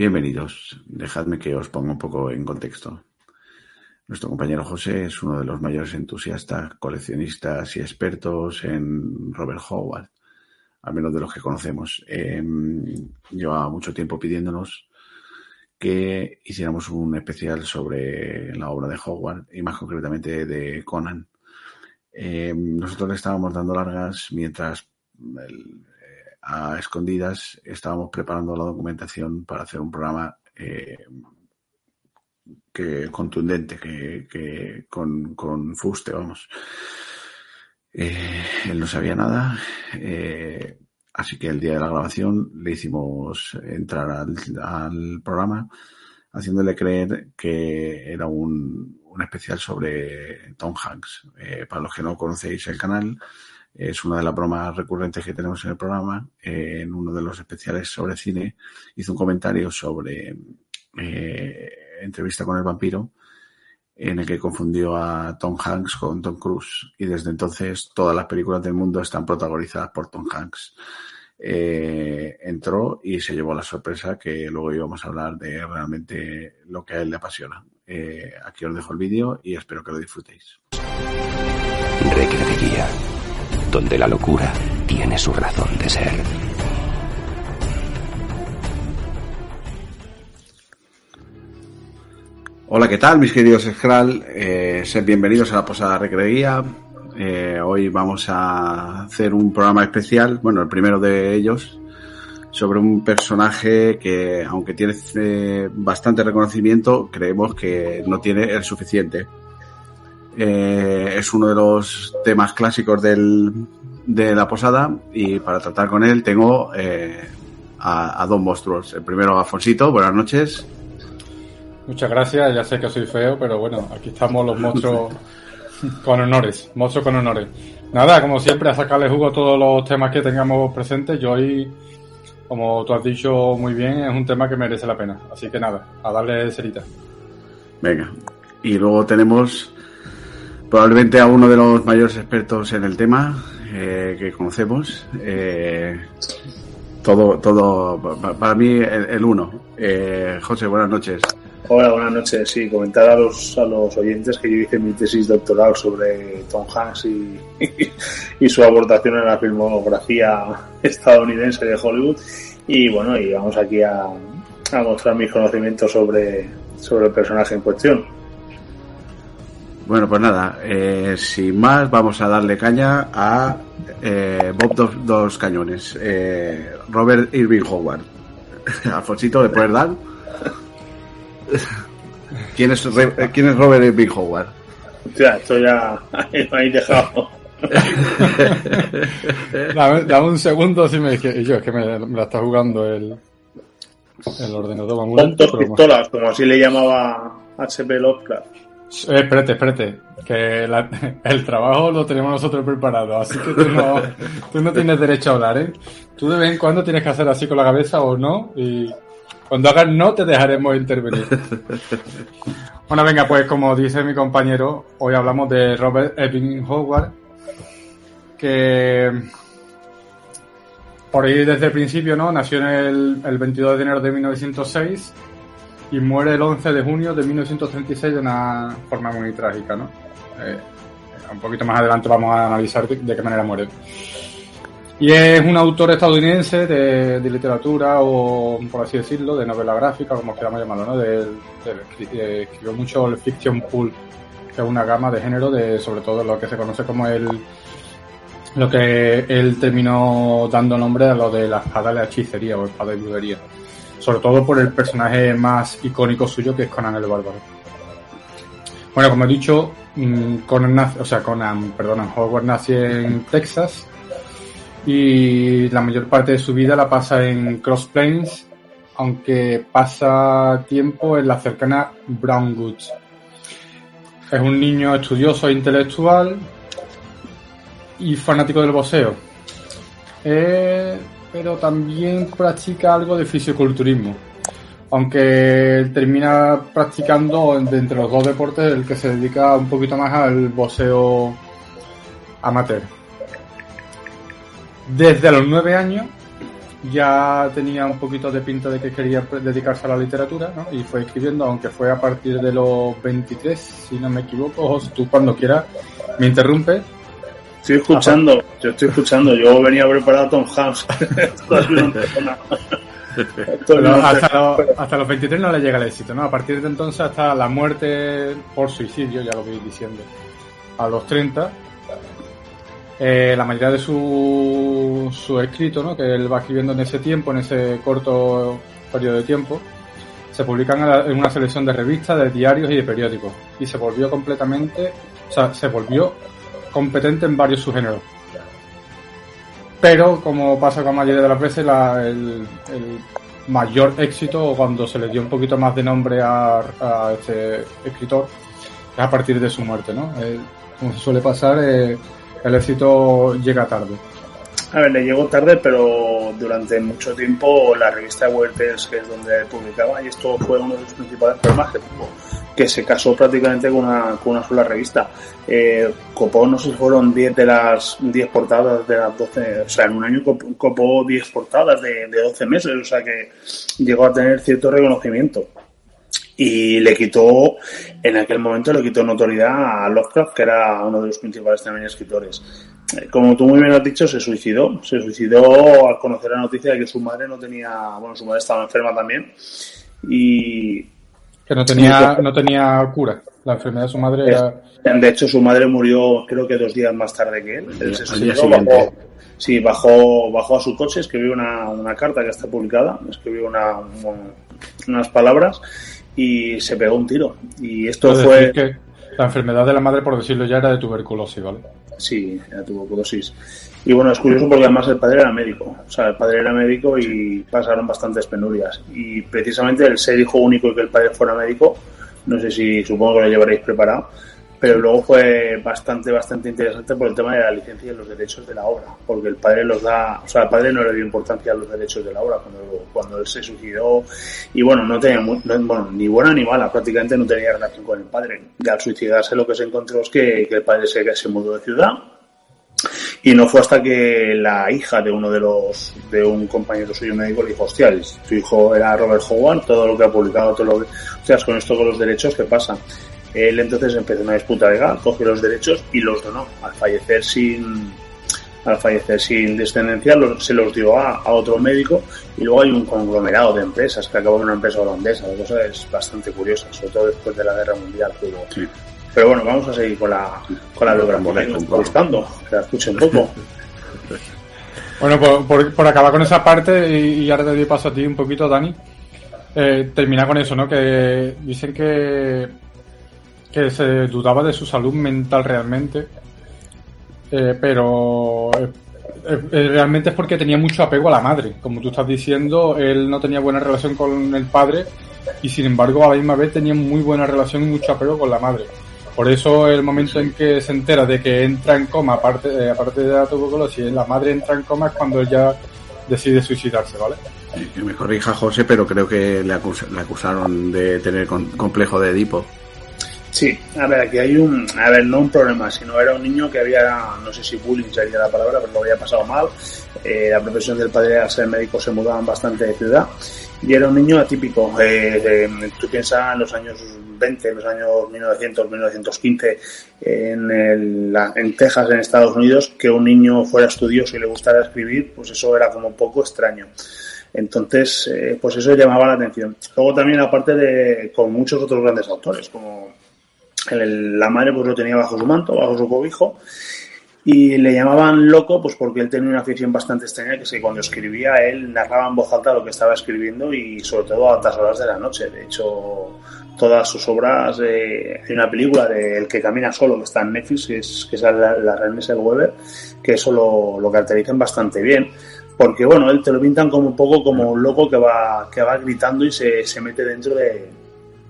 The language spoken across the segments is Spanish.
Bienvenidos. Dejadme que os ponga un poco en contexto. Nuestro compañero José es uno de los mayores entusiastas, coleccionistas y expertos en Robert Howard, al menos de los que conocemos. Eh, lleva mucho tiempo pidiéndonos que hiciéramos un especial sobre la obra de Howard y más concretamente de Conan. Eh, nosotros le estábamos dando largas mientras el, a escondidas estábamos preparando la documentación para hacer un programa eh, que contundente, que, que con, con, fuste, vamos. Eh, él no sabía nada, eh, así que el día de la grabación le hicimos entrar al, al programa haciéndole creer que era un, un especial sobre Tom Hanks. Eh, para los que no conocéis el canal, es una de las bromas recurrentes que tenemos en el programa. Eh, en uno de los especiales sobre cine hizo un comentario sobre eh, entrevista con el vampiro en el que confundió a Tom Hanks con Tom Cruise y desde entonces todas las películas del mundo están protagonizadas por Tom Hanks. Eh, entró y se llevó la sorpresa que luego íbamos a hablar de realmente lo que a él le apasiona. Aquí os dejo el vídeo y espero que lo disfrutéis. Donde la locura tiene su razón de ser. Hola, ¿qué tal, mis queridos Skral? Eh, sed bienvenidos a la Posada Recreía. Eh, hoy vamos a hacer un programa especial, bueno, el primero de ellos, sobre un personaje que, aunque tiene eh, bastante reconocimiento, creemos que no tiene el suficiente. Eh, es uno de los temas clásicos del, de la posada y para tratar con él tengo eh, a, a, dos monstruos. El primero, Afonsito, buenas noches. Muchas gracias, ya sé que soy feo, pero bueno, aquí estamos los monstruos con honores, monstruos con honores. Nada, como siempre, a sacarle jugo a todos los temas que tengamos presentes. Yo hoy, como tú has dicho muy bien, es un tema que merece la pena. Así que nada, a darle cerita. Venga, y luego tenemos probablemente a uno de los mayores expertos en el tema eh, que conocemos. Eh, todo, todo, para mí el, uno. Eh, José, buenas noches. Hola, buenas noches. Sí, comentar a los, a los oyentes que yo hice mi tesis doctoral sobre Tom Hanks y, y, su aportación en la filmografía estadounidense de Hollywood. Y bueno, y vamos aquí a, a mostrar mis conocimientos sobre, sobre el personaje en cuestión. Bueno, pues nada, eh, sin más, vamos a darle caña a eh, Bob dos, dos Cañones, eh, Robert Irving Howard. Alfonsito, ¿le puedes dar? ¿Quién es, ¿Quién es Robert Irving Howard? Ya, esto ya ahí dejado. dame, dame, un segundo si me y yo es que me, me la está jugando el, el ordenador va muy lento, dos pistolas, como así le llamaba H.P. Lovecraft. Eh, espérate, espérate, que la, el trabajo lo tenemos nosotros preparado, así que tú no, tú no tienes derecho a hablar, ¿eh? Tú de vez en cuando tienes que hacer así con la cabeza o no, y cuando hagas no te dejaremos intervenir. Bueno, venga, pues como dice mi compañero, hoy hablamos de Robert Epping Howard, que por ahí desde el principio, ¿no? Nació en el, el 22 de enero de 1906 y muere el 11 de junio de 1936 de una forma muy trágica, ¿no? Eh, un poquito más adelante vamos a analizar de, qué manera muere. Y es un autor estadounidense de, de, literatura o, por así decirlo, de novela gráfica, como queramos llamarlo, ¿no? De, de, escribió mucho el fiction pulp, que es una gama de género de, sobre todo, lo que se conoce como el, lo que él terminó dando nombre a lo de la espada de la hechicería o espada de brujería sobre todo por el personaje más icónico suyo que es Conan el Bárbaro. Bueno, como he dicho, Conan nace, o sea, Conan, perdón, Howard nace en Texas y la mayor parte de su vida la pasa en Cross Plains, aunque pasa tiempo en la cercana Brown Woods. Es un niño estudioso e intelectual y fanático del boxeo. Eh, pero también practica algo de fisioculturismo. Aunque termina practicando de entre los dos deportes el que se dedica un poquito más al boxeo amateur. Desde los nueve años ya tenía un poquito de pinta de que quería dedicarse a la literatura, ¿no? Y fue escribiendo, aunque fue a partir de los 23, si no me equivoco, o tú cuando quieras me interrumpe. Estoy escuchando, yo estoy escuchando, yo venía preparado a Tom Hanks. hasta, los 23 no le llega el éxito, ¿no? A partir de entonces hasta la muerte por suicidio, ya lo voy diciendo, a los 30, eh, la mayoría de su, su escrito, ¿no? que él va escribiendo en ese tiempo, en ese corto periodo de tiempo, se publican en una selección de revistas, de diarios y de periódicos. Y se volvió completamente, o sea, se volvió competente en varios subgéneros. Pero, como pasa con la mayoría de las veces, el, mayor éxito, cuando se le dio un poquito más de nombre a, este escritor, es a partir de su muerte, ¿no? como se suele pasar, eh, el éxito llega tarde. A ver, le llegó tarde, pero durante mucho tiempo la revista Werters, que es donde publicaba, y esto fue uno de los principales problemas que tuvo que se casó prácticamente con una, con una sola revista. Eh, copó, no sé si fueron 10 de las 10 portadas de las 12, o sea, en un año copó 10 portadas de, de 12 meses, o sea que llegó a tener cierto reconocimiento y le quitó, en aquel momento le quitó notoriedad a Lovecraft, que era uno de los principales también escritores. Eh, como tú muy bien has dicho, se suicidó. Se suicidó al conocer la noticia de que su madre no tenía, bueno, su madre estaba enferma también y que no tenía, no tenía cura. La enfermedad de su madre era... De hecho, su madre murió creo que dos días más tarde que él. él se bajó, sí, bajó, bajó a su coche, escribió una, una carta que está publicada, escribió una, unas palabras y se pegó un tiro. Y esto fue... Que la enfermedad de la madre, por decirlo ya, era de tuberculosis, ¿vale? Sí, era tuberculosis. Y bueno, es curioso porque además el padre era médico. O sea, el padre era médico y pasaron bastantes penurias. Y precisamente el ser hijo único y que el padre fuera médico, no sé si supongo que lo llevaréis preparado, pero luego fue bastante, bastante interesante por el tema de la licencia y los derechos de la obra, porque el padre los da, o sea, el padre no le dio importancia a los derechos de la obra cuando, cuando él se suicidó y bueno, no tenía, bueno, ni buena ni mala, prácticamente no tenía relación con el padre. Y al suicidarse lo que se encontró es que, que el padre se, se mudó de ciudad, y no fue hasta que la hija de uno de los, de un compañero suyo médico le dijo, hostia, su hijo era Robert Howard, todo lo que ha publicado, todo lo que, sea, con esto con los derechos, ¿qué pasa? Él entonces empezó una disputa legal, cogió los derechos y los donó. Al fallecer sin, al fallecer sin descendencia, se los dio a, otro médico y luego hay un conglomerado de empresas que acabó en una empresa holandesa. La cosa es bastante curiosa, sobre todo después de la guerra mundial. Pero, bueno, vamos a seguir con la, con la biografía. que la escuche un poco. Bueno, por, acabar con esa parte y, ahora te doy paso a ti un poquito, Dani. Eh, termina con eso, ¿no? Que dicen que que se dudaba de su salud mental realmente, eh, pero eh, eh, realmente es porque tenía mucho apego a la madre. Como tú estás diciendo, él no tenía buena relación con el padre y sin embargo a la misma vez tenía muy buena relación y mucho apego con la madre. Por eso el momento en que se entera de que entra en coma, aparte, aparte de la tuberculosis, la madre entra en coma es cuando ella decide suicidarse, ¿vale? Que me corrija José, pero creo que le, acusaron de tener complejo de Edipo. Sí, a ver, aquí hay un, a ver, no un problema, sino era un niño que había, no sé si bullying sería la palabra, pero lo había pasado mal. Eh, la profesión del padre era ser médico, se mudaban bastante de ciudad. Y era un niño atípico. Eh, tú piensas en los años 20, en los años 1900, 1915, en, el, en Texas, en Estados Unidos, que un niño fuera estudioso y le gustara escribir, pues eso era como un poco extraño. Entonces, eh, pues eso llamaba la atención. Luego también, aparte de, con muchos otros grandes autores, como la madre pues lo tenía bajo su manto, bajo su cobijo, y le llamaban loco pues porque él tenía una afición bastante extraña que es que cuando escribía él narraba en voz alta lo que estaba escribiendo y sobre todo a altas horas de la noche. De hecho, todas sus obras, eh, hay una película de El que camina solo que está en Netflix, que es, que es la, la René Weber, que eso lo, lo caracterizan bastante bien porque bueno, él te lo pintan como un poco como un loco que va, que va gritando y se, se mete dentro de,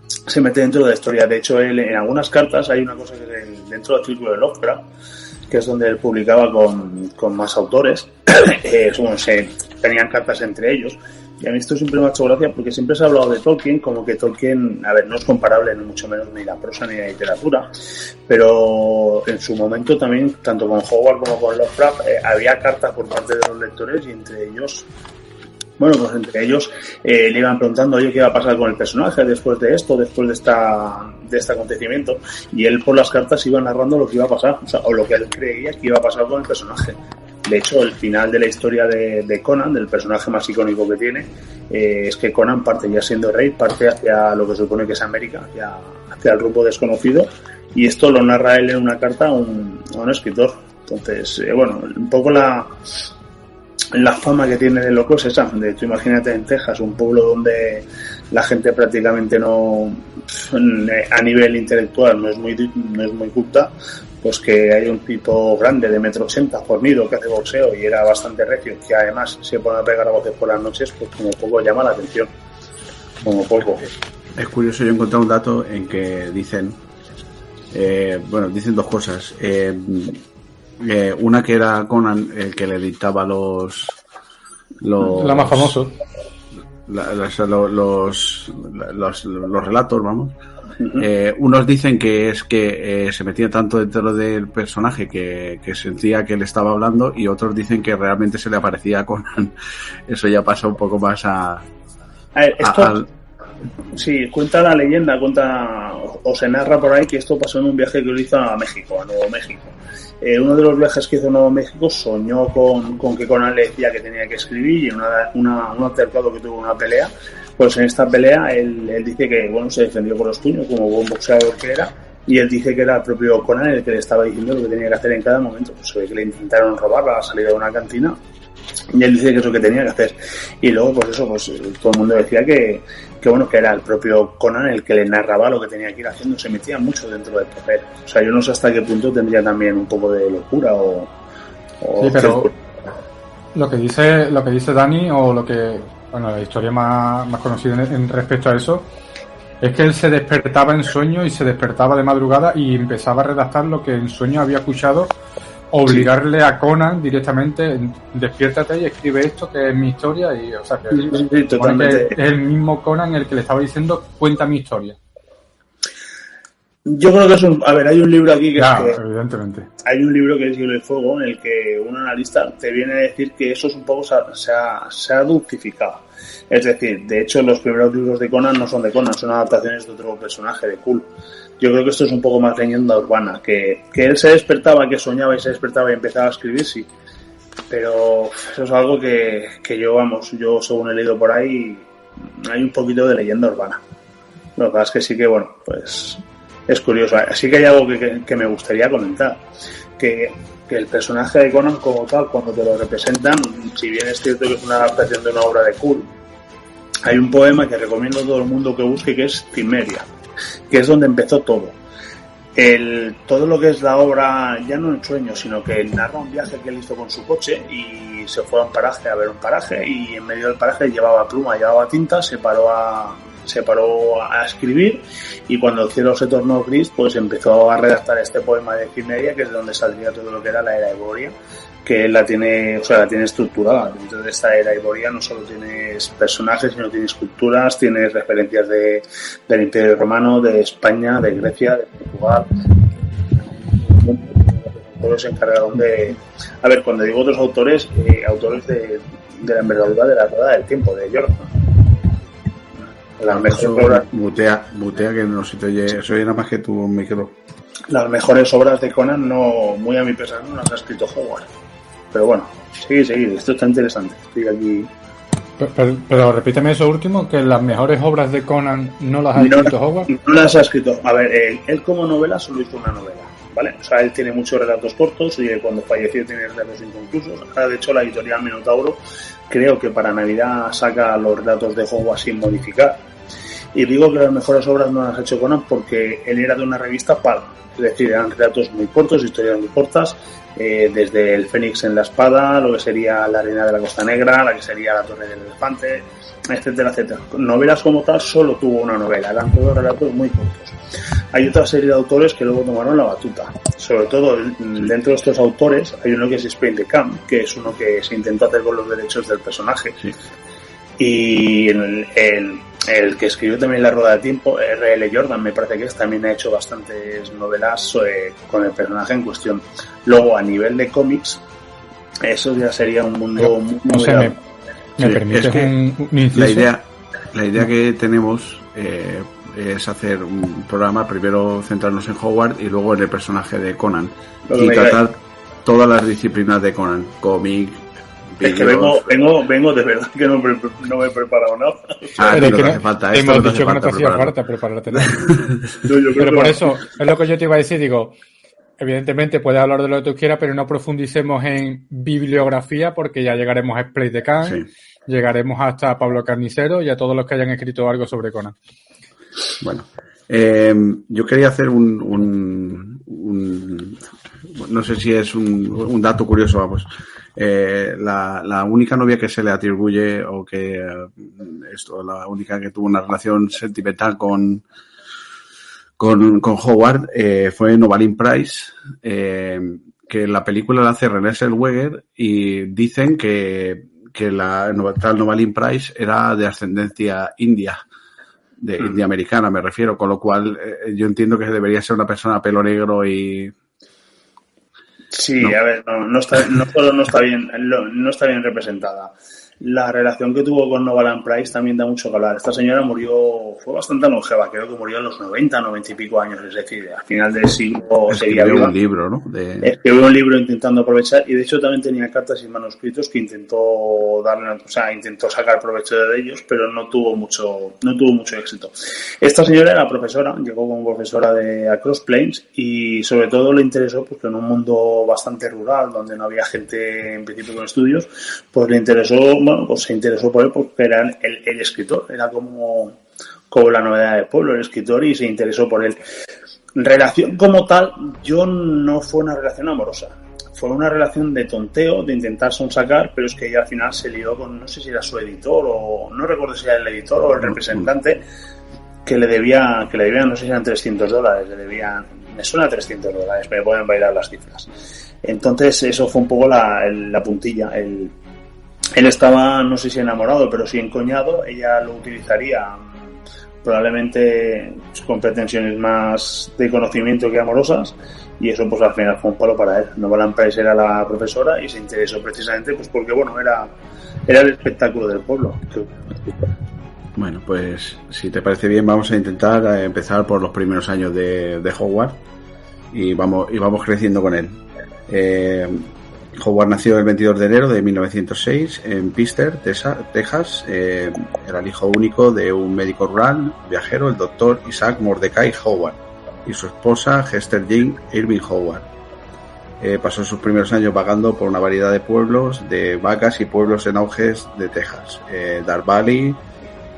se mete dentro de la historia. De hecho, él, en algunas cartas hay una cosa que es dentro del círculo de Lovecraft, que es donde él publicaba con, con más autores, eh, se tenían cartas entre ellos. Y a mí esto siempre me ha hecho gracia porque siempre se ha hablado de Tolkien como que Tolkien, a ver, no es comparable ni mucho menos ni la prosa ni la literatura, pero en su momento también, tanto con Howard como con Lovecraft, eh, había cartas por parte de los lectores y entre ellos bueno, pues entre ellos eh, le iban preguntando, oye, ¿qué iba a pasar con el personaje después de esto, después de esta de este acontecimiento? Y él por las cartas iba narrando lo que iba a pasar, o, sea, o lo que él creía que iba a pasar con el personaje. De hecho, el final de la historia de, Conan, del personaje más icónico que tiene, eh, es que Conan parte ya siendo rey, parte hacia lo que supone que es América, hacia, hacia el rumbo desconocido, y esto lo narra él en una carta a un, a un escritor. Entonces, eh, bueno, un poco la, la fama que tiene de loco es esa. De tú imagínate en Texas, un pueblo donde la gente prácticamente no, a nivel intelectual no es muy, no es muy culta, pues que hay un tipo grande de metro ochenta, fornido, que hace boxeo y era bastante recio, que además se pone a pegar a voces por las noches, pues como poco llama la atención. Como poco. Es curioso, yo he encontrado un dato en que dicen, eh, bueno, dicen dos cosas. Eh, eh, una que era Conan el que le dictaba los. los la más famoso. los, los, los, relatos, vamos. Eh, unos dicen que es que eh, se metía tanto dentro del personaje que, que, sentía que él estaba hablando y otros dicen que realmente se le aparecía a Conan. Eso ya pasa un poco más a... a, Sí, cuenta la leyenda, cuenta o se narra por ahí que esto pasó en un viaje que lo hizo a México, a Nuevo México. Eh, uno de los viajes que hizo Nuevo México soñó con, con que Conan le decía que tenía que escribir y en una, un altercado que tuvo una pelea, pues en esta pelea él, él, dice que bueno se defendió con los puños como buen boxeador que era y él dice que era el propio Conan el que le estaba diciendo lo que tenía que hacer en cada momento. Pues que le intentaron robar a la salida de una cantina y él dice que es lo que tenía que hacer. Y luego, pues eso, pues todo el mundo decía que, que bueno, que era el propio Conan el que le narraba lo que tenía que ir haciendo, se metía mucho dentro del papel. O sea, yo no sé hasta qué punto tendría también un poco de locura o... sí, pero lo que dice lo que dice Dani o lo que, bueno, la historia más, más conocida en, respecto a eso es que él se despertaba en sueño y se despertaba de madrugada y empezaba a redactar lo que en sueño había escuchado obligarle a Conan directamente, despiértate y escribe esto que es mi historia y, o sea, que, es el mismo Conan el que le estaba diciendo cuenta mi historia. Yo creo que es un, a ver, hay un libro aquí que, evidentemente. hay un libro que es Hielo y Fuego en el que un analista te viene a decir que eso es un poco se ha, se ha, dulcificado. Es decir, de hecho los primeros libros de Conan no son de Conan, son adaptaciones de otro personaje, de Cool. Yo creo que esto es un poco más leyenda urbana, que, que él se despertaba, que soñaba y se despertaba y empezaba a escribir, sí. Pero eso es algo que, que yo, vamos, yo según he leído por ahí, hay un poquito de leyenda urbana. Lo que pasa es que sí que, bueno, pues es curioso. Así que hay algo que, que, me gustaría comentar. Que, que, el personaje de Conan como tal, cuando te lo representan, si bien es cierto que es una adaptación de una obra de Cool, hay un poema que recomiendo a todo el mundo que busque que es Cimeria que es donde empezó todo. El, todo lo que es la obra, ya no en sueño, sino que narra un viaje que él hizo con su coche y se fue a un paraje a ver un paraje y en medio del paraje llevaba pluma, llevaba tinta, se paró a, se paró a escribir y cuando el cielo se tornó gris pues empezó a redactar este poema de Cimeria que es de donde saldría todo lo que era la era Eboria que la tiene, o sea, la tiene estructurada. Dentro de esta era iboria no solo tienes personajes, sino tienes culturas, tienes referencias de, del Imperio Romano, de España, de Grecia, de Portugal. Todos se encargaron de... A ver, cuando digo otros autores, eh, autores de, de, la envergadura de la rueda del tiempo, de Jordan. Las mejores obras... Mutea, mutea que no se te oye, nada más que tu micro. Las mejores obras de Conan, no, muy a mi pesar, no las ha escrito Howard pero bueno, sigue, sigue, esto está interesante. Estoy aquí. Pero, repíteme eso último, que las mejores obras de Conan no las ha escrito Howard. No las ha escrito. A ver, él, como novela solo hizo una novela, ¿vale? O sea, él tiene muchos relatos cortos y cuando falleció tiene relatos inconclusos. Ahora, de hecho, la editorial Minotauro creo que para Navidad saca los relatos de Howard sin modificar. Y digo que las mejores obras no las ha hecho Conan porque él era de una revista PAL, es decir, eran relatos muy cortos, historias muy cortas, eh, desde el Fénix en la espada, lo que sería la arena de la Costa Negra, la que sería la Torre del Elefante, etcétera, etcétera. Novelas como tal solo tuvo una novela, eran todos relatos muy cortos. Hay otra serie de autores que luego tomaron la batuta. Sobre todo dentro de estos autores hay uno que es Spain de Camp, que es uno que se intentó hacer con los derechos del personaje. Y el, el que escribió también La Rueda de Tiempo, R.L. Jordan, me parece que es, también ha hecho bastantes novelas eh, con el personaje en cuestión. Luego, a nivel de cómics, eso ya sería un mundo muy, ¿Me Sí, permites es que un, un? La idea, la idea que tenemos eh, es hacer un programa, primero centrarnos en Howard y luego en el personaje de Conan. Y me tratar todas las disciplinas de Conan, cómic, Es que vengo, vengo, vengo de verdad que no, pre- no me he preparado nada. Ah, Pero que no no- hace falta, esto hemos no dicho que no te hacía falta prepararte nada. Yo- yo creo Pero que por eso, es lo que yo te iba a decir, digo, evidentemente puedes hablar de lo que tú quieras, pero no profundicemos en bibliografía porque ya llegaremos a Splay de Khan, Sí. llegaremos hasta Pablo Carnicero y a todos los que hayan escrito algo sobre Conan. Bueno, eh, yo quería hacer un, un- un- no sé si es un, un dato curioso, vamos. Eh, la, la única novia que se le atribuye o que eh, esto, la única que tuvo una relación sentimental con con, con Howard eh, fue Novalin Price, eh, que la película la hace René Zellweger y dicen que, que la tal Novalin Price era de ascendencia india de Mm. india americana me refiero, con lo cual eh, yo entiendo que debería ser una persona a pelo negro y Sí, ¿no? a ver, no, no está, no solo no está bien, no está bien representada. La relación que tuvo con Novalan Price también da mucho que hablar. Esta señora murió, fue bastante longeva, creo que murió a los 90, 90 y pico años, es decir, al final del siglo seguía escribió viva. un libro, ¿no? De, Escribió un libro intentando aprovechar y de hecho también tenía cartas y manuscritos que intentó darle, o sea, intentó sacar provecho de ellos, pero no tuvo mucho, no tuvo mucho éxito. Esta señora era profesora, llegó como profesora de Across Plains y sobre todo le interesó porque en un mundo bastante rural donde no había gente en principio con estudios, pues le interesó, bueno, pues se interesó por él porque era el, el escritor, era como, como la novedad del pueblo, el escritor y se interesó por él. Relación como tal, yo no fue una relación amorosa. Fue una relación de tonteo, de intentar sonsacar, pero es que ella al final se lió con, no sé si era su editor o no recuerdo si era el editor o el representante, que le debía, que le debían, no sé si eran 300 dólares, le debían, me suena a 300 dólares, me pueden bailar las cifras. Entonces eso fue un poco la, la puntilla. El, él estaba, no sé si enamorado, pero sí encoñado, ella lo utilizaría mm, probablemente con pretensiones más de conocimiento que amorosas y eso pues al final fue un palo para él. Novalan Price era la profesora y se interesó precisamente pues porque bueno, era, era el espectáculo del pueblo. Bueno, pues si te parece bien, vamos a intentar eh, empezar por los primeros años de, de Howard y vamos, y vamos creciendo con él. Eh, Howard nació el 22 de enero de 1906 en Pister, Texas. Eh, era el hijo único de un médico rural, viajero, el doctor Isaac Mordecai Howard, y su esposa Hester Jean Irving Howard. Eh, pasó sus primeros años vagando por una variedad de pueblos, de vacas y pueblos en auges de Texas. Eh, Valley,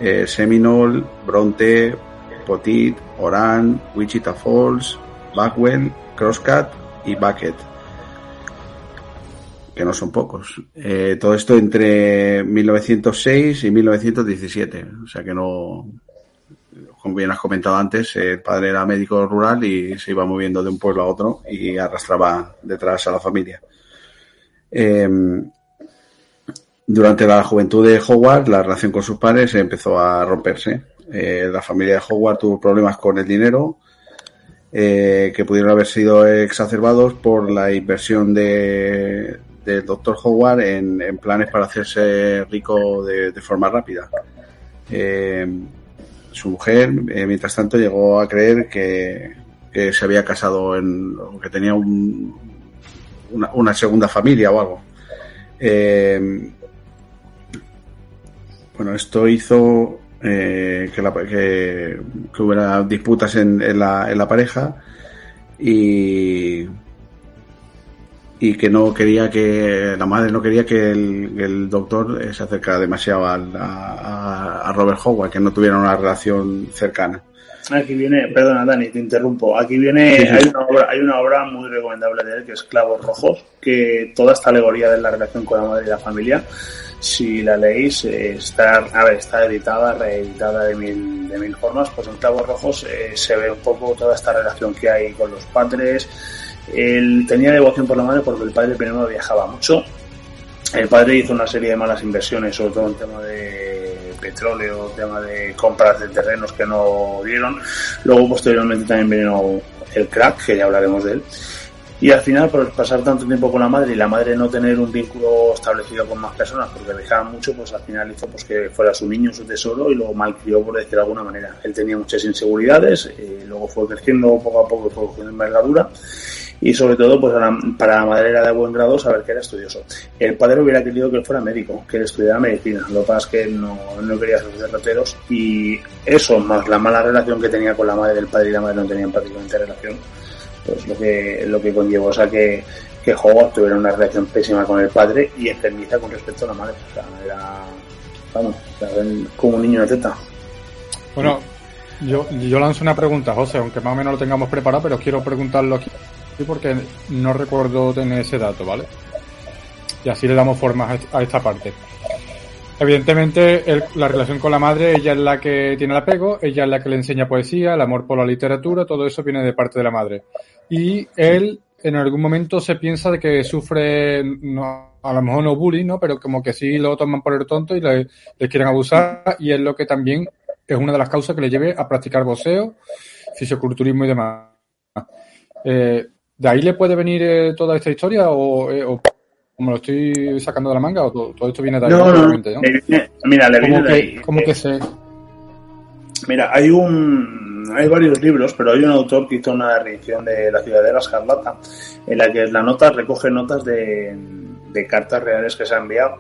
eh, Seminole, Bronte, Potit, Oran, Wichita Falls, Backwell, Crosscut y Bucket. Que no son pocos. Eh, todo esto entre 1906 y 1917. O sea que no. Como bien has comentado antes, el padre era médico rural y se iba moviendo de un pueblo a otro y arrastraba detrás a la familia. Eh, durante la juventud de Howard, la relación con sus padres empezó a romperse. Eh, la familia de Howard tuvo problemas con el dinero, eh, que pudieron haber sido exacerbados por la inversión de, del doctor Howard en, planes para hacerse rico de, forma rápida. Eh, su mujer, eh, mientras tanto, llegó a creer que, se había casado en, que tenía un, una, segunda familia o algo. Eh, bueno, esto hizo que, la- que- hubiera disputas en la, en la pareja y, y que no quería que la madre no quería que el, el doctor eh, se acercara demasiado al- a, a- a Robert Howard, que no tuvieran una relación cercana. Aquí viene, perdona Dani, te interrumpo. Aquí viene, Sí, sí. hay una obra, hay una obra muy recomendable de él que es Clavos Rojos, que toda esta alegoría de la relación con la madre y la familia, si la leéis, está, a ver, está editada, reeditada de mil, de mil formas, pues en Clavos Rojos eh, se ve un poco toda esta relación que hay con los padres. Él tenía devoción por la madre porque el padre primero viajaba mucho. El padre hizo una serie de malas inversiones, sobre todo en tema de petróleo, tema de compras de terrenos que no dieron. Luego, posteriormente, también vino el crack, que ya hablaremos de él. Y al final, por pasar tanto tiempo con la madre y la madre no tener un vínculo establecido con más personas porque dejaba mucho, pues al final hizo pues que fuera su niño, su tesoro y lo malcrió, por decir de alguna manera. Él tenía muchas inseguridades, y luego fue creciendo poco a poco, fue cogiendo envergadura y sobre todo pues para la madre era de buen grado saber que era estudioso. El padre hubiera querido que él fuera médico, que él estudiara medicina, lo que pasa es que no, no quería ser derroteros y eso más la mala relación que tenía con la madre del padre y la madre no tenían prácticamente relación, pues lo que, lo que conllevó o sea que, que tuviera una relación pésima con el padre y enfermiza con respecto a la madre. O sea, era, vamos, como un niño de teta. Bueno, yo, yo lanzo una pregunta, José, aunque más o menos lo tengamos preparado, pero quiero preguntarlo aquí porque no recuerdo tener ese dato, ¿vale? Y así le damos forma a esta parte. Evidentemente, la relación con la madre, ella es la que tiene el apego, ella es la que le enseña poesía, el amor por la literatura, todo eso viene de parte de la madre. Y él, en algún momento, se piensa de que sufre, no, a lo mejor no bullying, ¿no? Pero como que sí lo toman por el tonto y le, quieren abusar, y es lo que también es una de las causas que le lleve a practicar boxeo, fisioculturismo y demás. Eh, ¿De ahí le puede venir eh, toda esta historia o, eh, o, como lo estoy sacando de la manga o todo, esto viene de ahí? No, no, no. Mira, le viene de ahí. ¿Cómo que se...? Mira, hay un... Hay varios libros, pero hay un autor que hizo una reedición de La ciudad de la escarlata, en la que la nota recoge notas de, de cartas reales que se han enviado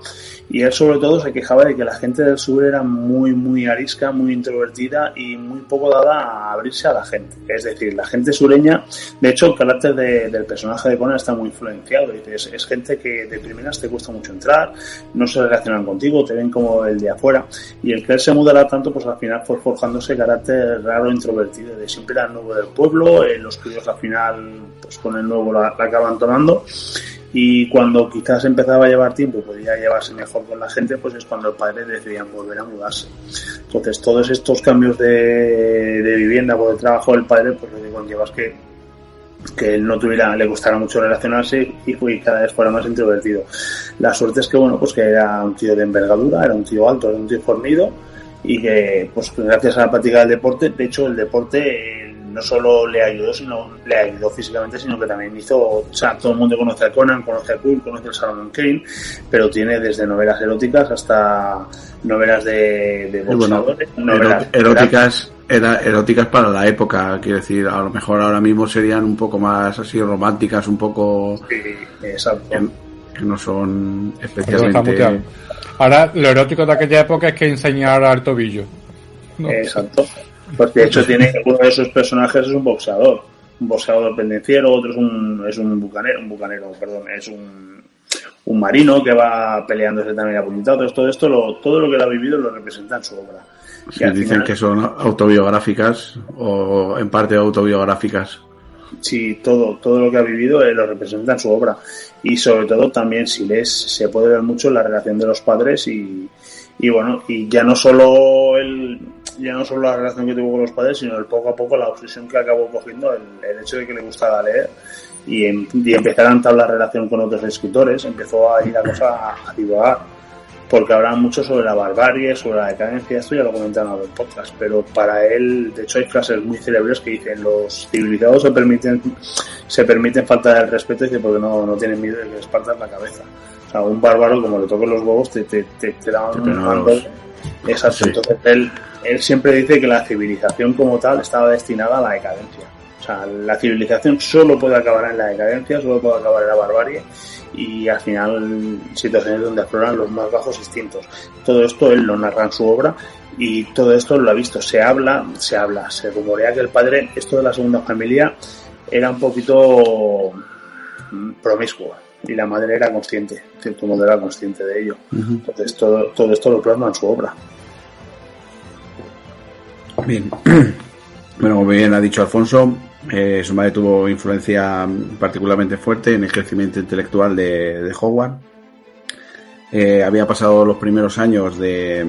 y él sobre todo se quejaba de que la gente del sur era muy, muy arisca, muy introvertida y muy poco dada a abrirse a la gente. Es decir, la gente sureña, de hecho el carácter del personaje de Conan está muy influenciado. Es, es gente que de primeras te cuesta mucho entrar, no se relacionan contigo, te ven como el de afuera. Y el que él se mudará tanto, pues al final fue forjándose carácter raro, introvertido, de siempre era el nuevo del pueblo, eh, los críos al final, pues con el nuevo la acaban tomando y cuando quizás empezaba a llevar tiempo y podía llevarse mejor con la gente, pues es cuando el padre decidía volver a mudarse. Entonces, todos estos cambios de, de vivienda por el trabajo del padre, pues lo que conlleva es que, que él no tuviera, le gustara mucho relacionarse y, y cada vez fuera más introvertido. La suerte es que, bueno, pues que era un tío de envergadura, era un tío alto, era un tío fornido y que, pues gracias a la práctica del deporte, de hecho, el deporte no solo le ayudó, sino le ayudó físicamente, sino que también hizo, o sea, todo el mundo conoce a Conan, conoce a Kurt, conoce a Salomon Kane, pero tiene desde novelas eróticas hasta novelas de, de boxeadores, eróticas, era, eróticas para la época, quiero decir, a lo mejor ahora mismo serían un poco más así románticas, un poco sí, exacto. Que, no son especialmente Ahora, lo erótico de aquella época es que enseñar al tobillo. Exacto. Pues de hecho tiene uno de esos personajes es un boxeador, un boxeador pendenciero, otro es un, es un bucanero, un bucanero, perdón, es un, un marino que va peleándose también a puñetados. Todo esto, lo, todo lo que él ha vivido lo representa en su obra. Sí, dicen que son autobiográficas o en parte autobiográficas. Sí, todo, todo lo que ha vivido lo representa en su obra. Y sobre todo también si lees, se puede ver mucho la relación de los padres y, y bueno, y ya no solo el, ya no solo la relación que tuvo con los padres, sino el poco a poco la obsesión que acabó cogiendo, el, hecho de que le gustaba leer y, em, y, empezar a entablar relación con otros escritores, empezó a ir la cosa a, a divagar, porque habrá mucho sobre la barbarie, sobre la decadencia, esto ya lo comentaron en los podcast, pero para él, de hecho hay frases muy célebres que dicen los civilizados se permiten, se permiten faltar el respeto y dice porque no, no tienen miedo de que les partan la cabeza. Sea, un bárbaro como le toquen los huevos te, te, te, te da un. Exacto, entonces él él siempre dice que la civilización como tal estaba destinada a la decadencia. O sea, la civilización solo puede acabar en la decadencia, solo puede acabar en la barbarie y al final situaciones donde afloran los más bajos instintos. Todo esto él lo narra en su obra y todo esto lo ha visto. Se habla, se habla, se rumorea que el padre, esto de la segunda familia, era un poquito promiscuo y la madre era consciente, en cierto modo era consciente de ello. Entonces todo, todo esto lo plasma en su obra. Bien. Bueno, como bien ha dicho Alfonso, eh, su madre tuvo influencia particularmente fuerte en el crecimiento intelectual de, de Howard. Eh, había pasado los primeros años de,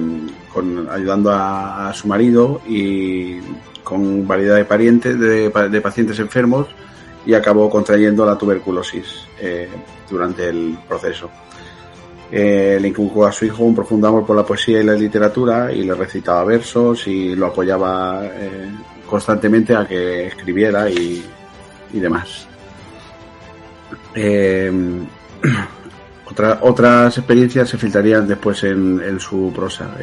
con, ayudando a, a, su marido y con variedad de, parientes, de, de pacientes enfermos y acabó contrayendo la tuberculosis eh, durante el proceso. Eh, le inculcó a su hijo un profundo amor por la poesía y la literatura y le recitaba versos y lo apoyaba eh, constantemente a que escribiera y, y demás. Eh, otra- otras experiencias se filtrarían después en, en su prosa.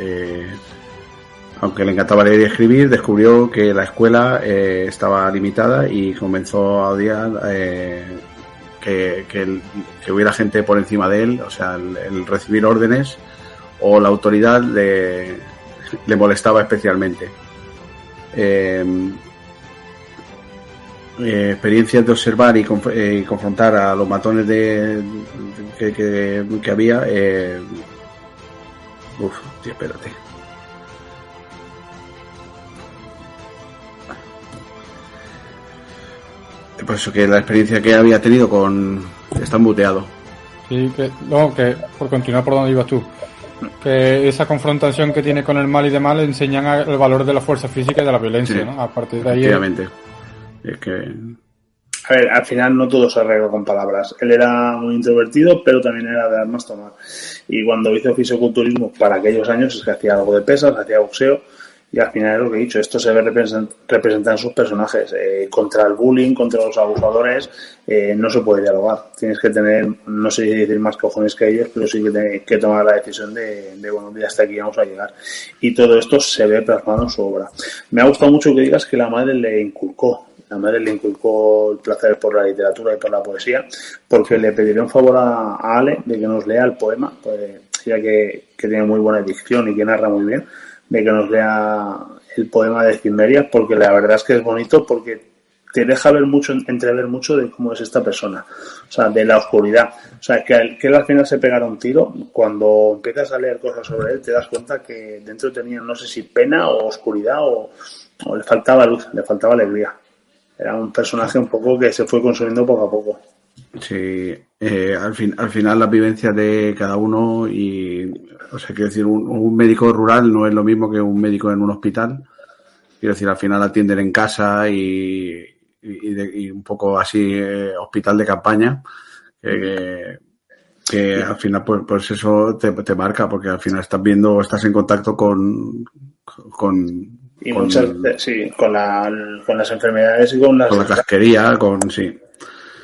Aunque le encantaba leer y escribir, descubrió que la escuela eh, estaba limitada y comenzó a odiar eh, que, que hubiera gente por encima de él, o sea, el, recibir órdenes o la autoridad le, le molestaba especialmente. Eh, experiencias de observar y, conf- eh, y confrontar a los matones de, que había. Eh, uf, tío, espérate. Por eso que la experiencia que había tenido con. Está muteado. Sí, que, no, que por continuar por donde ibas tú. Que esa confrontación que tiene con el mal y demás le enseñan a- el valor de la fuerza física y de la violencia, Sí. ¿no? A partir de ahí. Efectivamente. Es que. A ver, al final no todo se arregla con palabras. Él era muy introvertido, pero también era de armas tomar. Y cuando hizo fisiculturismo para aquellos años es que hacía algo de pesas, hacía boxeo. Y al final es lo que he dicho, esto se ve represent- representado en sus personajes. Eh, contra el bullying, contra los abusadores, eh, no se puede dialogar. Tienes que tener, no sé si decir más cojones que ellos, pero sí que tener que tomar la decisión de, de bueno, hasta aquí vamos a llegar. Y todo esto se ve plasmado en su obra. Me ha gustado mucho que digas que la madre le inculcó la madre le inculcó el placer por la literatura y por la poesía, porque le pediré un favor a, a Ale de que nos lea el poema, pues, ya que, que tiene muy buena dicción y que narra muy bien, de que nos lea el poema de Cimmeria, porque la verdad es que es bonito porque te deja ver mucho, entrever mucho de cómo es esta persona, o sea, de la oscuridad. O sea, que, que él al final se pegara un tiro, cuando empiezas a leer cosas sobre él, te das cuenta que dentro tenía, no sé si pena o oscuridad o, o le faltaba luz, le faltaba alegría. Era un personaje un poco que se fue consumiendo poco a poco. Sí, eh, al, fin, al final las vivencias de cada uno y, o sea, quiero decir, un, un médico rural no es lo mismo que un médico en un hospital. Quiero decir, al final atienden en casa y, y, de- y un poco así eh, hospital de campaña. que- al final, pues, pues eso te, te marca, porque al final estás viendo, estás en contacto con, con, Y con, muchas sí, con, la, con las enfermedades y con las... con la casquería, con, sí.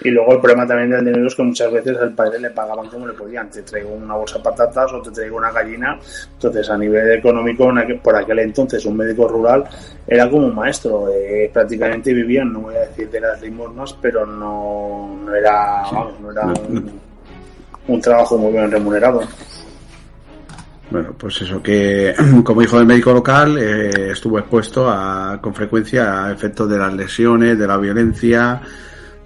Y luego el problema también del dinero es que muchas veces al padre le pagaban como le podían. Te traigo una bolsa de patatas o te traigo una gallina. Entonces, a nivel económico, por aquel entonces, un médico rural era como un maestro. Eh, prácticamente vivían, no voy a decir de las limosnas, pero no, no era, vamos, no era No, un, un trabajo muy bien remunerado. Bueno, pues eso, que como hijo del médico local eh, estuvo expuesto a, con frecuencia a efectos de las lesiones, de la violencia,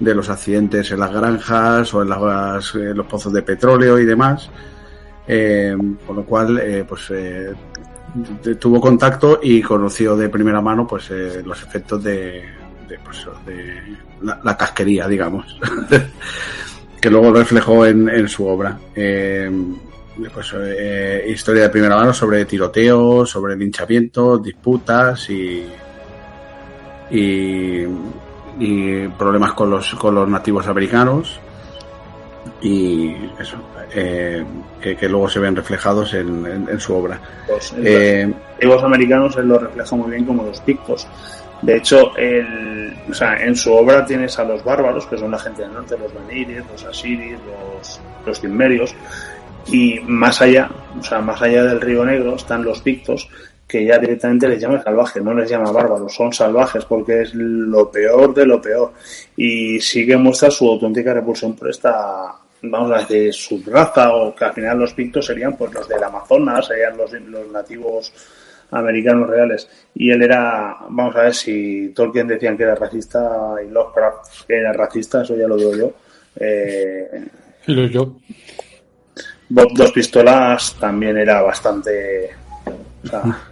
de los accidentes en las granjas o en las, en los pozos de petróleo y demás. Eh, con lo cual, eh, pues eh, tuvo contacto y conoció de primera mano pues eh, los efectos de, pues, de la, la casquería, digamos, que luego reflejó en, en su obra. Eh, pues, eh, historia de primera mano sobre tiroteos, sobre linchamientos, disputas y, y, y problemas con los, con los nativos americanos y eso, eh, que, que luego se ven reflejados en, en- en su obra. Los, Eh, los americanos él lo refleja muy bien como los pictos. De hecho, el, o sea, en su obra tienes a los bárbaros, que son la gente del norte, los vaniris, los asiris, los, los cimmerios, y más allá, o sea, más allá del río Negro están los pictos, que ya directamente les llama salvajes, no les llama bárbaros, son salvajes porque es lo peor de lo peor. Y sí que muestra su auténtica repulsión por esta, vamos a decir, su raza, o que al final los pictos serían pues los del Amazonas, serían los, los nativos americanos reales. Y él era, vamos a ver si Tolkien decían que era racista y Lovecraft que era racista, eso ya lo digo yo. Eh, lo yo. Bob Dos Pistolas también era bastante, o sea,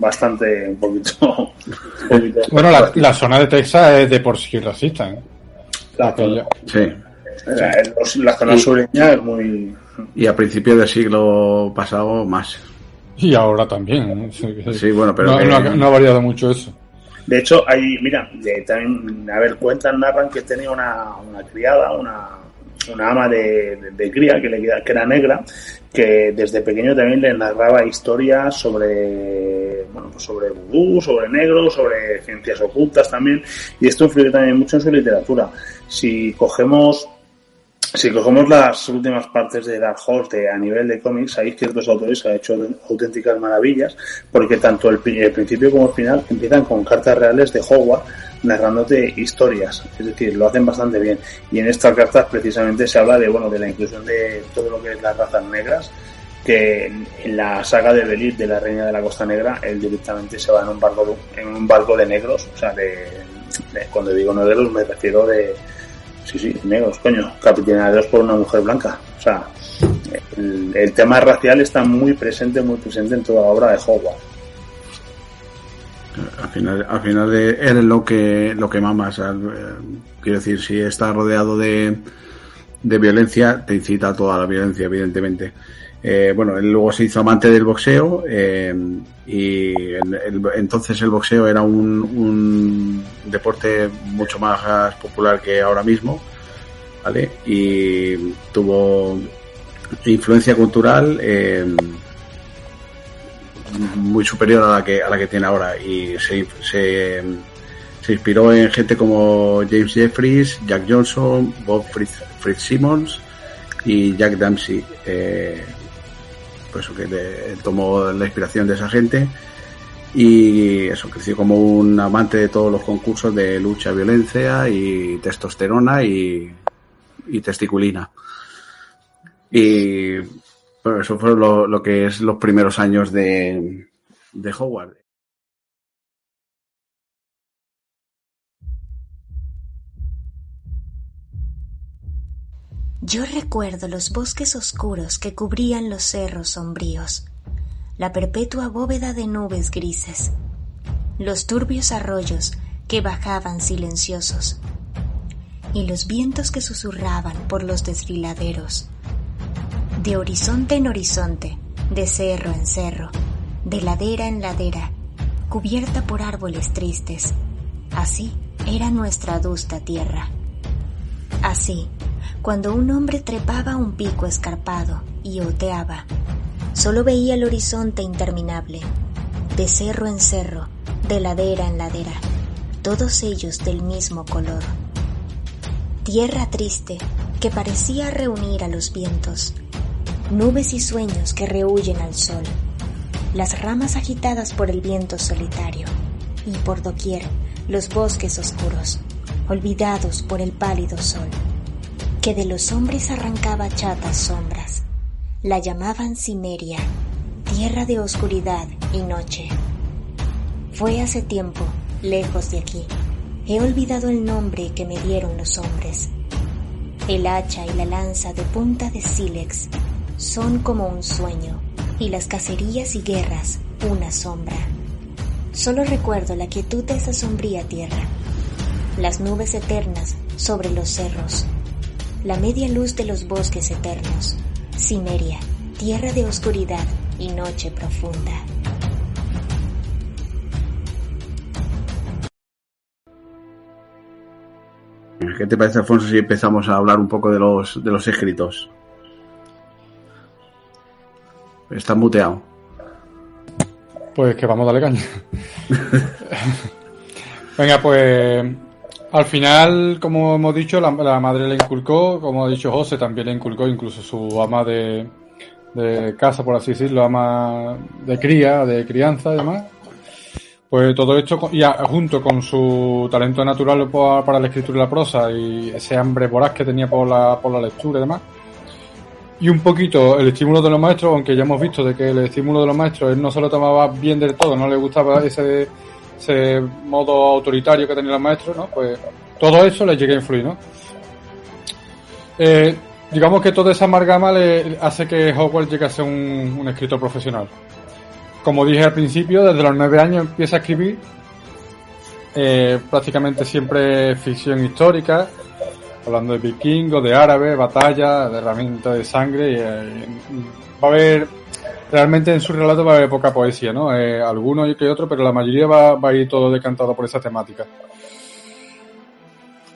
bastante, un poquito, un poquito Bueno, la, la zona de Texas es de por sí racista. ¿eh? Sí. O sea, en los- la zona sureña es muy, Y a principios del siglo pasado más. Y ahora también. ¿eh? Sí, Sí, bueno, pero no, que- no ha, no ha variado mucho eso. De hecho, hay, mira, de- también, a ver, cuentan, narran que tenía una, una criada, una, una ama de, cría que, le, era negra, que desde pequeño también le narraba historias sobre, bueno, pues sobre vudú, sobre negro, sobre ciencias ocultas también, y esto influye también mucho en su literatura. Si cogemos si cogemos las últimas partes de Dark Horse a nivel de cómics, hay ciertos autores que han hecho auténticas maravillas, porque tanto el, principio como el final empiezan con cartas reales de Hogwarts narrándote historias, es decir, lo hacen bastante bien. Y en estas cartas precisamente se habla de bueno de la inclusión de todo lo que es las razas negras, que en la saga de Belit de la Reina de la Costa Negra, él directamente se va en un barco en un barco de negros, o sea, de cuando digo negros me refiero de Sí, sí, negros, coño. Capitaneados por una mujer blanca. O sea, el, tema racial está muy presente, muy presente en toda la obra de Hogwarts. Al final, al final lo que, lo que mamas. Eh, quiero decir, si estás rodeado de, de violencia, te incita a toda la violencia, evidentemente. Eh, bueno, él luego se hizo amante del boxeo eh, y entonces el boxeo era un, deporte mucho más popular que ahora mismo, ¿vale? Y tuvo influencia cultural eh, muy superior a la que a la que tiene ahora y se, se, inspiró en gente como James Jeffries, Jack Johnson, Bob Fritz, Fritz Simmons y Jack Dempsey. Eh, eso, que tomó la inspiración de esa gente y eso, creció como un amante de todos los concursos de lucha, violencia y testosterona y, testiculina. Y bueno, eso fue lo, que es los primeros años de, de Howard. Yo recuerdo los bosques oscuros que cubrían los cerros sombríos, la perpetua bóveda de nubes grises, los turbios arroyos que bajaban silenciosos, y los vientos que susurraban por los desfiladeros. De horizonte en horizonte, de cerro en cerro, de ladera en ladera, cubierta por árboles tristes. Así era nuestra adusta tierra. Así, cuando un hombre trepaba un pico escarpado y oteaba, solo veía el horizonte interminable, de cerro en cerro, de ladera en ladera, todos ellos del mismo color. Tierra triste que parecía reunir a los vientos, nubes y sueños que rehuyen al sol, las ramas agitadas por el viento solitario, y por doquier los bosques oscuros, olvidados por el pálido sol que de los hombres arrancaba chatas sombras. La llamaban Cimeria, tierra de oscuridad y noche. Fue hace tiempo, lejos de aquí. He olvidado el nombre que me dieron los hombres. El hacha y la lanza de punta de sílex son como un sueño, y las cacerías y guerras una sombra. Solo recuerdo la quietud de esa sombría tierra, las nubes eternas sobre los cerros, la media luz de los bosques eternos, Cimeria, tierra de oscuridad y noche profunda. ¿Qué te parece, Alfonso, si empezamos a hablar un poco de los, de los escritos? Está muteado. Pues que vamos a darle caña. Venga, pues al final, como hemos dicho, la, madre le inculcó, como ha dicho José, también le inculcó incluso su ama de, casa, por así decirlo, ama de cría, de crianza y demás. Pues todo esto, y junto con su talento natural para la escritura y la prosa y ese hambre voraz que tenía por la, por la lectura y demás, y un poquito el estímulo de los maestros, aunque ya hemos visto de que el estímulo de los maestros él no se lo tomaba bien del todo, no le gustaba ese ese modo autoritario que tenía el maestro, ¿no? Pues todo eso le llega a influir, ¿no? Eh, digamos que toda esa amalgama le hace que Hogwarts llegue a ser un, escritor profesional. Como dije al principio, desde los nueve años empieza a escribir eh, prácticamente siempre ficción histórica, hablando de vikingos, de árabes, batallas, de herramientas de sangre. Y, eh, va a haber realmente en su relato va a haber poca poesía, ¿no? Eh, algunos y que otro, pero la mayoría va, a ir todo decantado por esa temática.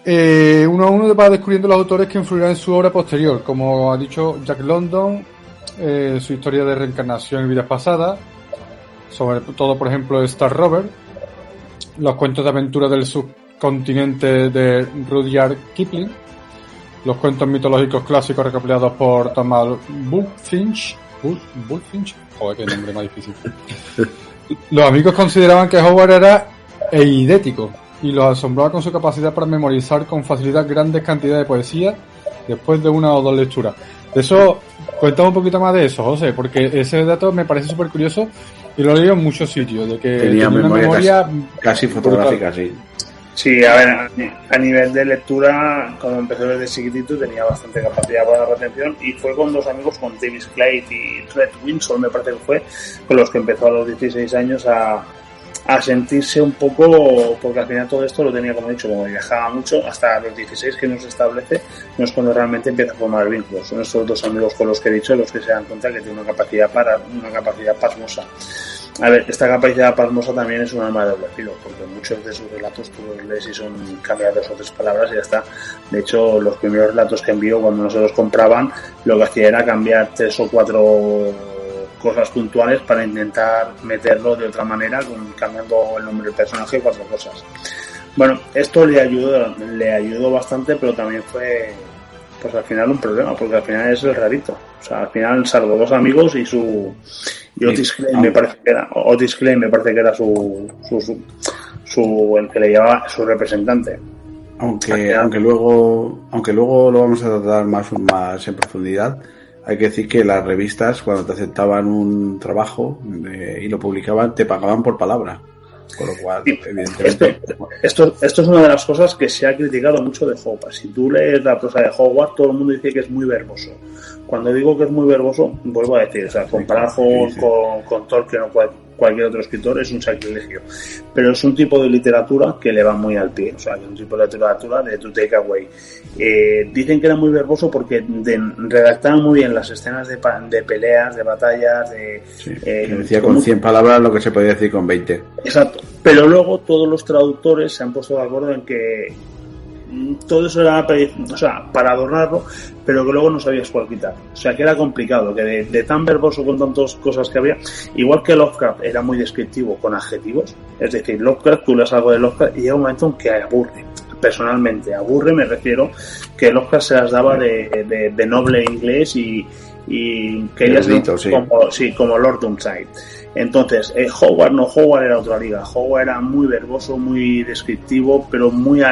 Eh, uno a uno va descubriendo los autores que influirán en su obra posterior, como ha dicho Jack London, eh, su historia de reencarnación en vidas pasadas, sobre todo, por ejemplo, Star Rover, los cuentos de aventura del subcontinente de Rudyard Kipling, los cuentos mitológicos clásicos recopilados por Thomas Bullfinch. Bullfinch, joder, qué nombre más difícil. Los amigos consideraban que Howard era eidético y los asombraba con su capacidad para memorizar con facilidad grandes cantidades de poesía después de una o dos lecturas. De eso, cuéntame un poquito más de eso, José, porque ese dato me parece súper curioso y lo he leído en muchos sitios, de que Tenía una memoria memoria casi, casi fotográfica, sí. Sí, a ver, a- nivel de lectura, cuando empecé desde chiquitito tenía bastante capacidad para la retención y fue con dos amigos, con Davis Clay y Red Winsor, me parece que fue, con los que empezó a los 16 años a, a sentirse un poco, porque al final todo esto lo tenía, como he dicho, como viajaba mucho, hasta los 16 que nos establece, no es cuando realmente empieza a formar vínculos. Son estos dos amigos con los que he dicho los que se dan cuenta que tiene una capacidad para, una capacidad pasmosa. A ver, esta capacidad pasmosa también es un arma de doble filo, porque muchos de sus relatos tú los lees y son cambiadas dos o tres palabras y ya está. De hecho, los primeros relatos que envió cuando no se los compraban, lo que hacía era cambiar tres o cuatro cosas puntuales para intentar meterlo de otra manera, cambiando el nombre del personaje y cuatro cosas. Bueno, esto le ayudó, le ayudó bastante, pero también fue, pues al final un problema, porque al final es el rarito. O sea, al final salvo dos amigos y su y Otis Clay me parece que era Otis Clay me parece que era su su, su, su- el que le llevaba su representante. Aunque, aunque luego, aunque luego lo vamos a tratar más, más en profundidad, hay que decir que las revistas, cuando te aceptaban un trabajo eh, y lo publicaban, te pagaban por palabra. Con lo cual, Sí, evidentemente, Esto, esto es una de las cosas que se ha criticado mucho de Howard. Si tú lees la prosa de Howard, todo el mundo dice que es muy verboso. Cuando digo que es muy verboso, vuelvo a decir, o sea, comparar sí, sí. con, con Tolkien o cual- cualquier otro escritor es un sacrilegio. Pero es un tipo de literatura que le va muy al pie, o sea, es un tipo de literatura de to take away. Eh, dicen que era muy verboso porque de- redactaban muy bien las escenas de, de peleas, de batallas, de... sí, eh, que decía con 100 palabras lo que se podía decir con 20. Exacto. Pero luego todos los traductores se han puesto de acuerdo en que todo eso era o sea, para adornarlo, pero que luego no sabías cuál quitar. O sea, que era complicado, que de, de tan verboso con tantas cosas que había, igual que Lovecraft era muy descriptivo con adjetivos, es decir, Lovecraft, tú lees algo de Lovecraft y llega un momento en que aburre. Personalmente, aburre me refiero que Lovecraft se las daba de, de- de noble inglés y, y querías sí. como, sí, como Lord Doomside. Entonces, eh, Howard no, Howard era otra liga. Howard era muy verboso, muy descriptivo, pero muy...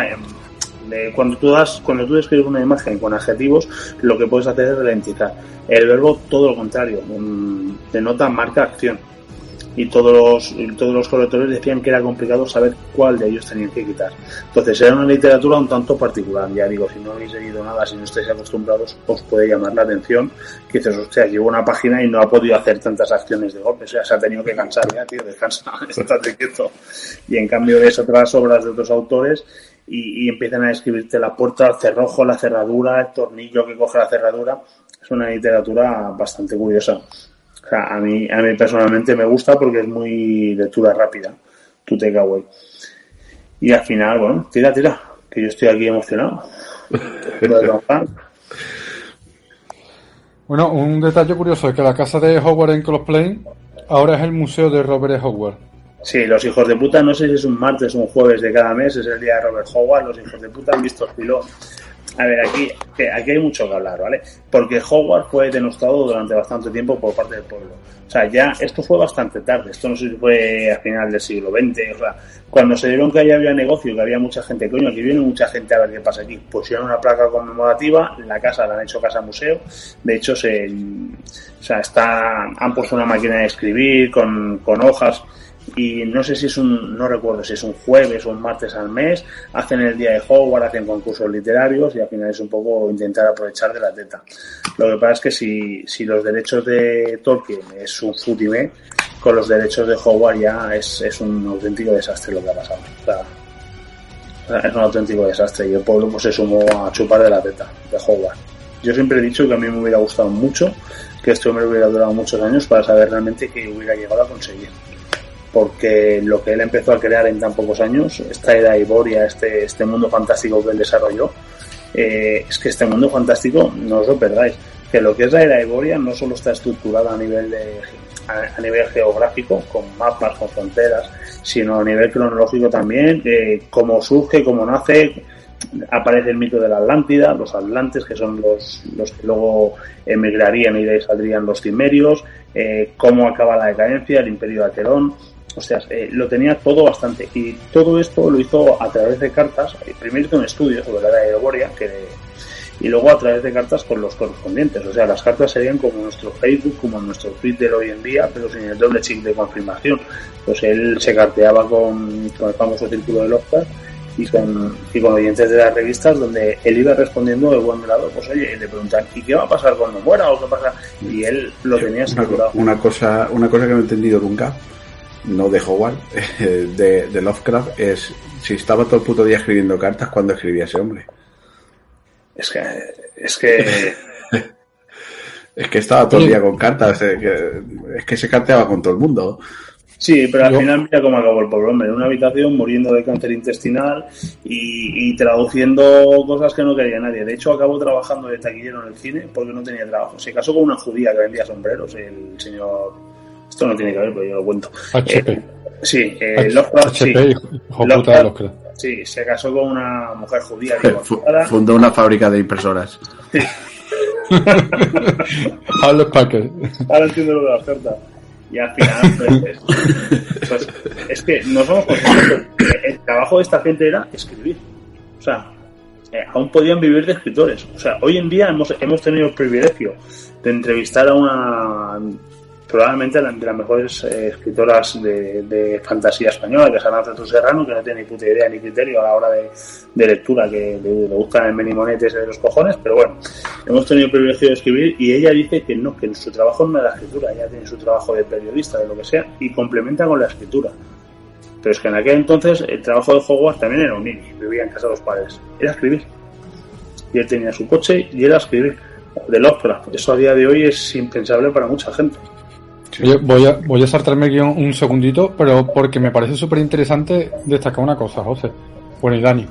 eh, cuando tú das, cuando tú describes una imagen con adjetivos, lo que puedes hacer es ralentizar. El verbo, todo lo contrario, mm, denota marca acción. Y todos los, todos los correctores decían que era complicado saber cuál de ellos tenían que quitar. Entonces era una literatura un tanto particular. Ya digo, si no habéis leído nada, si no estáis acostumbrados, os puede llamar la atención que dices, hostia, llevo una página y no ha podido hacer tantas acciones de golpe. O sea, se ha tenido que cansar ya, tío, descansa, estate quieto. Y en cambio ves otras obras de otros autores y, y empiezan a describirte la puerta, el cerrojo, la cerradura, el tornillo que coge la cerradura. Es una literatura bastante curiosa. O sea, a mí, a mí personalmente me gusta porque es muy lectura rápida. Tu take away. Y al final, bueno, tira, tira, que yo estoy aquí emocionado. Bueno, un detalle curioso es que la casa de Howard en Cross Plain ahora es el museo de Robert E. Howard. Sí, los hijos de puta, no sé si es un martes o un jueves de cada mes, es el día de Robert Howard, los hijos de puta han visto el pilón. A ver, aquí, aquí hay mucho que hablar, ¿vale? Porque Howard fue denostado durante bastante tiempo por parte del pueblo. O sea, ya esto fue bastante tarde, esto no sé si fue a final del siglo XX, o sea, cuando se dieron que ahí había negocio, que había mucha gente, coño, aquí viene mucha gente a ver qué pasa aquí, pusieron una placa conmemorativa, la casa la han hecho casa museo, de hecho se, o sea, está, han puesto una máquina de escribir con, con hojas, y no sé si es un, no recuerdo si es un jueves o un martes al mes, hacen el día de Howard, hacen concursos literarios y al final es un poco intentar aprovechar de la teta. Lo que pasa es que si, si los derechos de Tolkien es un futime, con los derechos de Howard ya es, es un auténtico desastre lo que ha pasado. Es un auténtico desastre y el pueblo pues se sumó a chupar de la teta de Howard. Yo siempre he dicho que a mí me hubiera gustado mucho que este hombre hubiera durado muchos años para saber realmente qué hubiera llegado a conseguir porque lo que él empezó a crear en tan pocos años, esta era Iboria, este, este mundo fantástico que él desarrolló, eh, es que este mundo fantástico, no os lo perdáis, que lo que es la era Iboria no solo está estructurada a nivel de a, nivel geográfico, con mapas, con fronteras, sino a nivel cronológico también, eh, cómo surge, cómo nace, aparece el mito de la Atlántida, los atlantes, que son los, los que luego emigrarían y de ahí saldrían los cimerios, eh, cómo acaba la decadencia, el imperio de Aterón. O sea, eh, lo tenía todo bastante. Y todo esto lo hizo a través de cartas. Eh, primero hizo un estudio sobre la edad de Eoboria, que y luego a través de cartas con los correspondientes. O sea, las cartas serían como nuestro Facebook, como nuestro Twitter hoy en día, pero sin el doble chip de confirmación. Pues él se carteaba con, con el famoso círculo de Lovecraft y con, y con oyentes de las revistas donde él iba respondiendo de buen grado, pues oye, le preguntan, ¿y qué va a pasar cuando muera o qué pasa? Y él lo tenía asegurado. Una, cosa, una cosa que no he entendido nunca, no de Howard, de, de Lovecraft, es si estaba todo el puto día escribiendo cartas, cuando escribía ese hombre? Es que, es que es que estaba todo el día con cartas, es que se carteaba con todo el mundo. Sí, pero al final mira cómo acabó el pobre hombre, en una habitación muriendo de cáncer intestinal y, traduciendo cosas que no quería nadie. De hecho, acabó trabajando de taquillero en el cine porque no tenía trabajo. Se casó con una judía que vendía sombreros, el señor... Esto no tiene que ver, pero yo lo cuento. HP. Eh, sí, eh, Lovecraft, sí. sí, se casó con una mujer judía. Fundó una fábrica de impresoras. Sí. Ahora entiendo lo de la oferta. Y al final, pues, pues, es que no somos conscientes. El trabajo de esta gente era escribir. O sea, eh, aún podían vivir de escritores. O sea, hoy en día hemos, hemos tenido el privilegio de entrevistar a una probablemente de las mejores eh, escritoras de, fantasía española, que es Aranza Serrano, que no tiene ni puta idea ni criterio a la hora de, lectura, que le, gustan el menimonetes de los cojones, pero bueno, hemos tenido el privilegio de escribir y ella dice que no, que su trabajo no es la escritura, ella tiene su trabajo de periodista, de lo que sea, y complementa con la escritura. Pero es que en aquel entonces el trabajo de Hogwarts también era un niño, vivía en casa de los padres, era escribir. Y él tenía su coche y era escribir. De Lovecraft, eso a día de hoy es impensable para mucha gente voy a, voy a saltarme guion un segundito, pero porque me parece súper interesante destacar una cosa, José. Bueno, y Dani.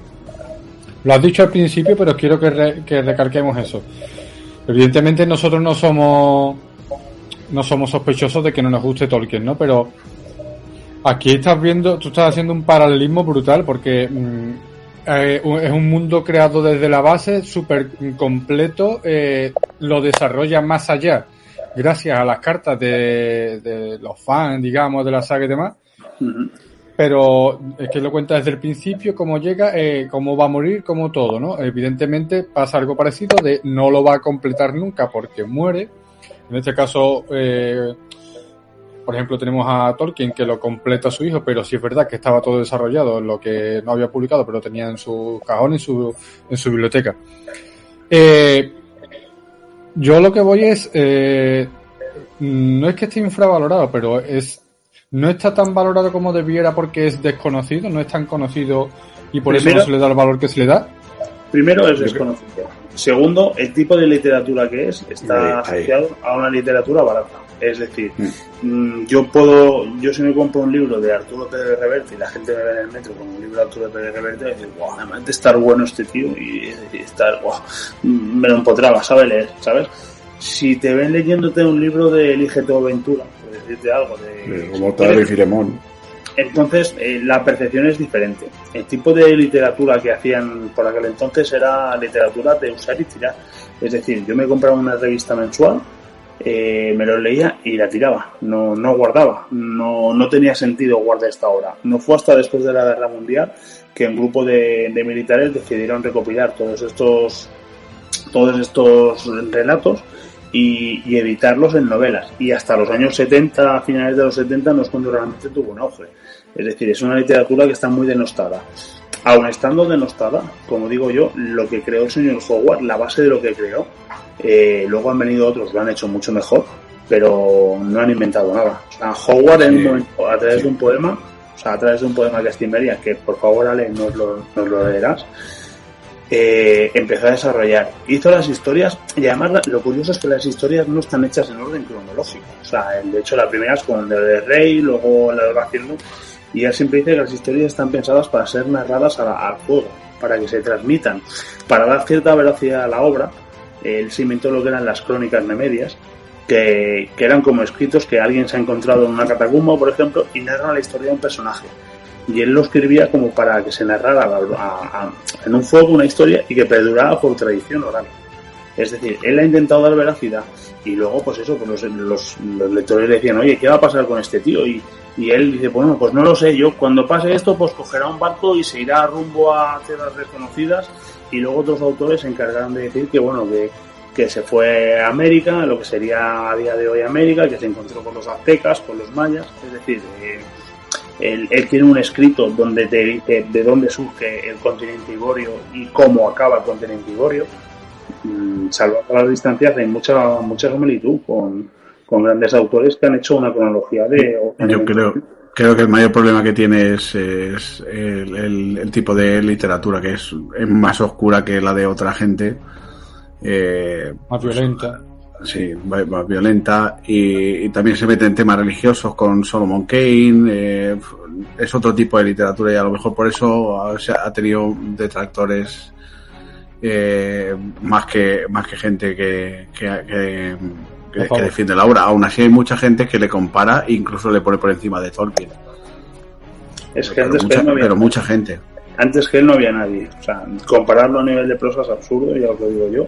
Lo has dicho al principio, pero quiero que, que recalquemos eso. Evidentemente nosotros no somos no somos sospechosos de que no nos guste Tolkien, ¿no? Pero aquí estás viendo, tú estás haciendo un paralelismo brutal porque mm, eh, es un mundo creado desde la base, súper completo, eh, lo desarrolla más allá gracias a las cartas de, los fans, digamos, de la saga y demás. Pero es que lo cuenta desde el principio, cómo llega, eh, cómo va a morir, como todo, ¿no? Evidentemente pasa algo parecido de no lo va a completar nunca porque muere. En este caso, eh, por ejemplo, tenemos a Tolkien que lo completa su hijo, pero sí es verdad que estaba todo desarrollado lo que no había publicado, pero tenía en su cajón, en su, en su biblioteca. Eh, yo lo que voy es, eh, no es que esté infravalorado, pero es no está tan valorado como debiera porque es desconocido, no es tan conocido y por eso no se le da el valor que se le da. Primero es desconocido. Segundo, el tipo de literatura que es está asociado a una literatura barata. Es decir, mm. Mm, yo puedo, yo si me compro un libro de Arturo Pérez Reverte y la gente me ve en el metro con un libro de Arturo Pérez Reverte, y dice, wow, además de estar bueno este tío y, estar, wow, me lo empotraba, sabe leer, ¿sabes? Si te ven leyéndote un libro de Elige tu aventura, por decirte algo, de... Como tal de Filemón. Entonces, eh, la percepción es diferente. El tipo de literatura que hacían por aquel entonces era literatura de usar y tirar. Es decir, yo me compraba una revista mensual eh, me lo leía y la tiraba, no, no guardaba, no, no tenía sentido guardar esta obra. No fue hasta después de la Guerra Mundial que un grupo de, militares decidieron recopilar todos estos, todos estos relatos y, editarlos en novelas. Y hasta los años 70, a finales de los 70, no es cuando realmente tuvo un auge. Es decir, es una literatura que está muy denostada. Aun estando denostada, como digo yo, lo que creó el señor Howard, la base de lo que creó, eh, luego han venido otros, lo han hecho mucho mejor, pero no han inventado nada. O sea, Howard en un momento, a través de un poema, o sea, a través de un poema que es que por favor Ale, nos lo, nos lo leerás, eh, empezó a desarrollar. Hizo las historias, y además lo curioso es que las historias no están hechas en orden cronológico. O sea, de hecho la primera es con el de Rey, luego la de haciendo, y él siempre dice que las historias están pensadas para ser narradas al juego, para que se transmitan, para dar cierta velocidad a la obra él se inventó lo que eran las crónicas medias que, que eran como escritos que alguien se ha encontrado en una catacumba, por ejemplo, y narra la historia de un personaje. y él lo escribía como para que se narrara en un fuego una historia y que perdurara por tradición oral. Es decir, él ha intentado dar veracidad y luego, pues eso, pues los, lectores le decían, oye, ¿qué va a pasar con este tío? Y, él dice, bueno, pues no lo sé, yo cuando pase esto, pues cogerá un barco y se irá rumbo a tierras desconocidas y luego otros autores se encargarán de decir que, bueno, que, que se fue a América, lo que sería a día de hoy América, que se encontró con los aztecas, con los mayas, es decir, eh, él, tiene un escrito donde te dice de dónde surge el continente Iborio y cómo acaba el continente Iborio Mm, salvando las distancias, hay mucha, mucha similitud con, grandes autores que han hecho una cronología de... Yo creo, creo que el mayor problema que tiene es, el, tipo de literatura que es, más oscura que la de otra gente. Eh, más violenta. Sí, más violenta y, también se mete en temas religiosos con Solomon Kane. Eh, es otro tipo de literatura y a lo mejor por eso ha, ha tenido detractores eh, más que más que gente que, que, defiende la obra. Aún así hay mucha gente que le compara e incluso le pone por encima de Tolkien. Es que pero antes mucha, que no había, pero mucha gente. Antes que él no había nadie. O sea, compararlo a nivel de prosa es absurdo, ya os lo digo yo.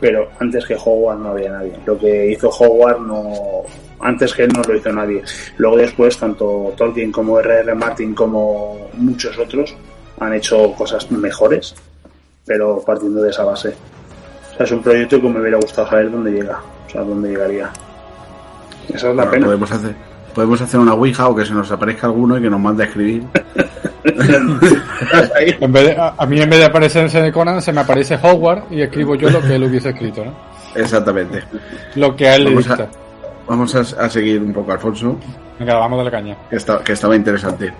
Pero antes que Howard no había nadie. Lo que hizo Howard no. Antes que él no lo hizo nadie. Luego después, tanto Tolkien como R.R. Martin como muchos otros han hecho cosas mejores pero partiendo de esa base. O sea, es un proyecto que me hubiera gustado saber dónde llega, o sea, dónde llegaría. Esa es la pena. Podemos hacer, podemos hacer una Ouija o que se nos aparezca alguno y que nos mande a escribir. en vez a, mí en vez de aparecerse de Conan se me aparece Howard y escribo yo lo que él hubiese escrito, ¿no? Exactamente. Lo que a él le gusta. Vamos a, seguir un poco, Alfonso. Venga, vamos a la caña. Que, que estaba interesante.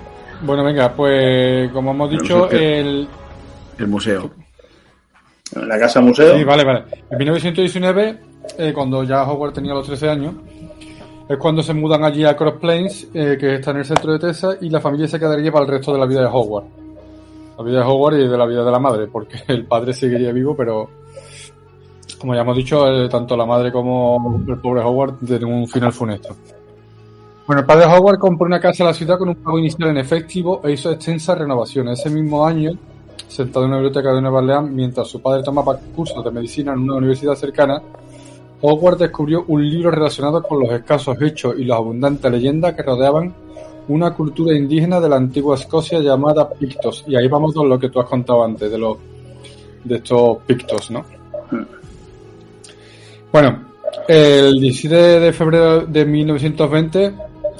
Bueno, venga, pues como hemos dicho, el... El museo la casa museo. Sí, vale, vale. En 1919, eh, cuando ya Howard tenía los 13 años, es cuando se mudan allí a Cross Plains, eh, que está en el centro de Texas, y la familia se quedaría para el resto de la vida de Howard. La vida de Howard y de la vida de la madre, porque el padre seguiría vivo, pero como ya hemos dicho, eh, tanto la madre como el pobre Howard tienen un final funesto. Bueno, el padre Howard compró una casa en la ciudad con un pago inicial en efectivo e hizo extensas renovaciones. Ese mismo año sentado en una biblioteca de Nueva Orleans mientras su padre tomaba cursos de medicina en una universidad cercana, Howard descubrió un libro relacionado con los escasos hechos y las abundantes leyendas que rodeaban una cultura indígena de la antigua Escocia llamada Pictos. Y ahí vamos con lo que tú has contado antes, de los de estos Pictos, ¿no? Bueno, el 17 de febrero de 1920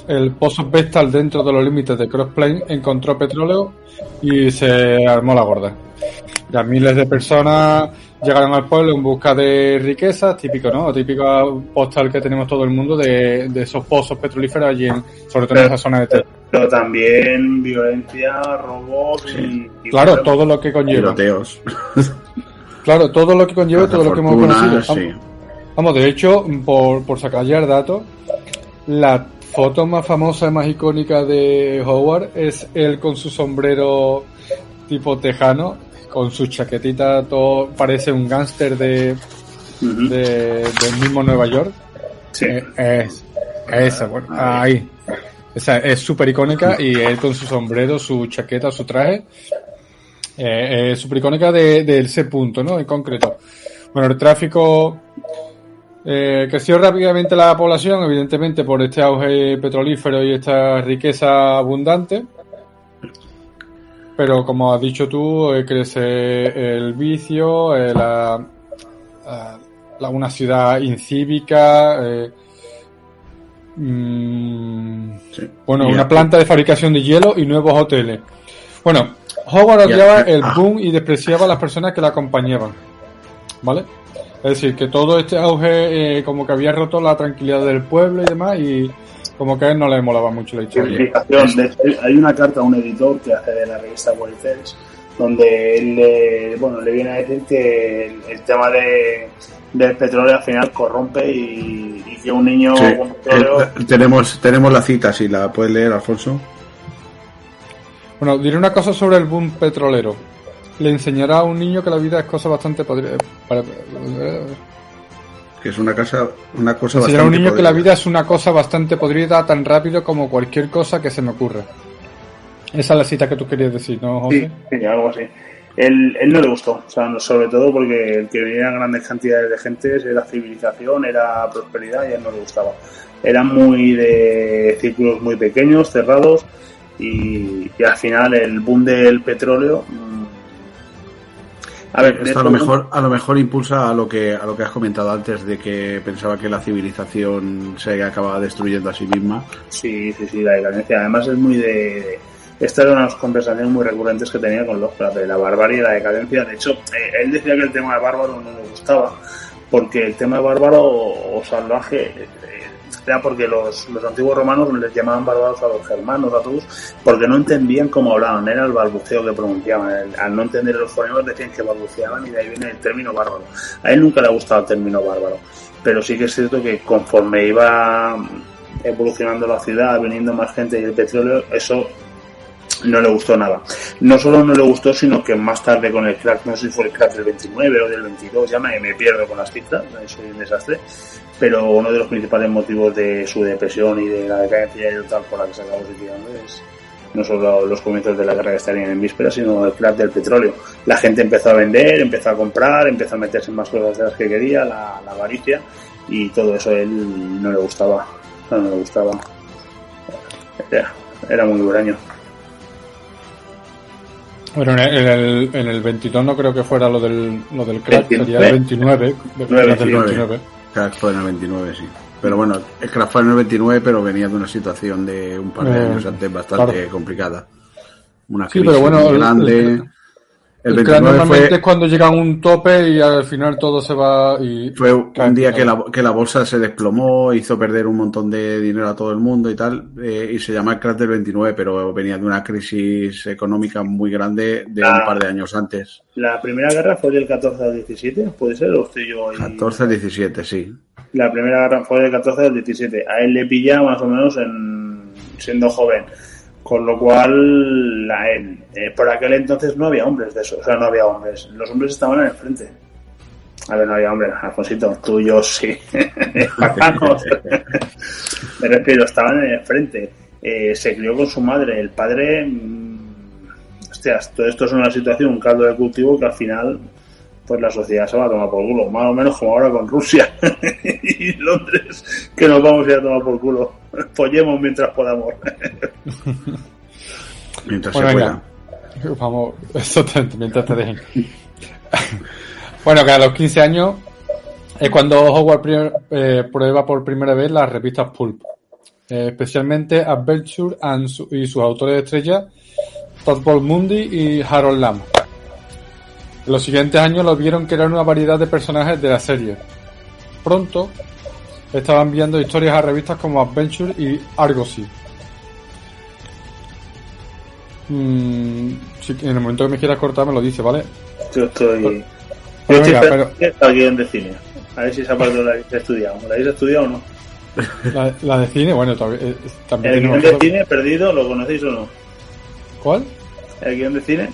el pozo Vestal dentro de los límites de Cross Plains encontró petróleo y se armó la gorda. Ya miles de personas llegaron al pueblo en busca de riquezas, típico, ¿no? Típico postal que tenemos todo el mundo de, esos pozos petrolíferos allí, en, sobre todo en esa zona de Pero también violencia, robos y... claro, todo lo que conlleva. claro, todo lo que conlleva, todo lo que hemos conocido. Vamos, de hecho, por, por sacar ya el dato, la foto más famosa y más icónica de Howard es él con su sombrero tipo tejano, con su chaquetita, todo parece un gángster de, del mismo Nueva York. Sí. Eh, es, esa, bueno, ahí. Esa es súper icónica y él con su sombrero, su chaqueta, su traje. Eh, es súper icónica de, de ese punto, ¿no? En concreto. Bueno, el tráfico eh, creció rápidamente la población, evidentemente por este auge petrolífero y esta riqueza abundante. Pero como has dicho tú, eh, crece el vicio, eh, la, una ciudad incívica, mm, bueno, una planta de fabricación de hielo y nuevos hoteles. Bueno, Howard odiaba el ah. boom y despreciaba a las personas que la acompañaban. ¿Vale? Es decir, que todo este auge eh, como que había roto la tranquilidad del pueblo y demás y como que a él no le molaba mucho la historia. hay una carta a un editor que hace de la revista Wayfares donde él le, bueno, le viene a decir que el, tema de, del petróleo al final corrompe y, que un niño eh, tenemos, tenemos la cita, si la puedes leer, Alfonso. Bueno, diré una cosa sobre el boom petrolero le enseñará a un niño que la vida es cosa bastante podrida. Que es una, casa, una cosa enseñará a un niño que la vida es una cosa bastante podrida tan rápido como cualquier cosa que se me ocurra. Esa es la cita que tú querías decir, ¿no, José? Sí, sí algo así. Él, él, no le gustó, o sea, sobre todo porque el que venían grandes cantidades de gente era civilización, era prosperidad y a él no le gustaba. Eran muy de círculos muy pequeños, cerrados y, y al final el boom del petróleo mm, a ver, esto a lo mejor a lo mejor impulsa a lo que a lo que has comentado antes de que pensaba que la civilización se acababa destruyendo a sí misma. Sí, sí, sí, la decadencia. Además es muy de estas eran unas conversaciones muy recurrentes que tenía con los de la barbarie y la decadencia. De hecho, eh, él decía que el tema de bárbaro no le gustaba porque el tema de bárbaro o salvaje eh, era porque los, los antiguos romanos les llamaban bárbaros a los germanos, a todos, porque no entendían cómo hablaban, era el balbuceo que pronunciaban. Al no entender los fonemas decían que balbuceaban y de ahí viene el término bárbaro. A él nunca le ha gustado el término bárbaro, pero sí que es cierto que conforme iba evolucionando la ciudad, viniendo más gente y el petróleo, eso no le gustó nada. No solo no le gustó, sino que más tarde con el crack, no sé si fue el crack del 29 o del 22, ya me, me pierdo con las cifras, soy un desastre, pero uno de los principales motivos de su depresión y de la decadencia y tal por la que se acabó suicidando es no solo los comienzos de la guerra que estarían en vísperas, sino el crack del petróleo. La gente empezó a vender, empezó a comprar, empezó a meterse en más cosas de las que quería, la, la avaricia, y todo eso a él no le gustaba. No, le gustaba. Era, era muy huraño. Bueno, en el, en el 22 no creo que fuera lo del, lo del crack, sería el 29. del 29. Crack fue en el 29, sí. Pero bueno, el crack fue en el 29, pero venía de una situación de un par de Eh, años antes bastante claro. complicada. Una Sí, crisis pero bueno, grande. el- El, El crack 29 normalmente fue, es cuando llega a un tope y al final todo se va y... fue un día que la, que la bolsa se desplomó, hizo perder un montón de dinero a todo el mundo y tal, eh, y se llama el crack del 29, pero venía de una crisis económica muy grande de Ah. un par de años antes. La primera guerra fue del 14 al 17, ¿puede ser? ¿O estoy yo ahí? 14, 17, sí. La primera guerra fue del 14 al 17. A él le pilla más o menos en, siendo joven. Con lo cual, la- él, eh, por aquel entonces no había hombres de eso. O sea, no había hombres. Los hombres estaban en el frente. A ver, no había hombres. Alfonsito, tú y yo sí. Me refiero, estaban en el frente. Eh, se crió con su madre. El padre. mm, Hostias, todo esto es una situación, un caldo de cultivo que al final pues la sociedad se va a tomar por culo, más o menos como ahora con Rusia y Londres, que nos vamos a ir a tomar por culo. Follemos mientras podamos. Mientras Bueno, se venga. pueda. Vamos, mientras te dejen. bueno, que a los 15 años es cuando Howard eh, prueba por primera vez las revistas Pulp. Eh, especialmente Adventure su- y sus autores estrellas Todd Paul Mundy y Harold Lamb. En los siguientes años lo vieron crear una variedad de personajes de la serie. Pronto estaban enviando historias a revistas como Adventure y Argosy. Mm, si en el momento que me quieras cortar me lo dice, ¿vale? Yo estoy. Pero Yo estoy venga, esperando al guion de cine. A ver si esa parte la habéis estudiado. ¿La habéis estudiado o no? La, la de cine, bueno, eh, también El guion de cine perdido, ¿lo conocéis o no? ¿Cuál? El guion de cine.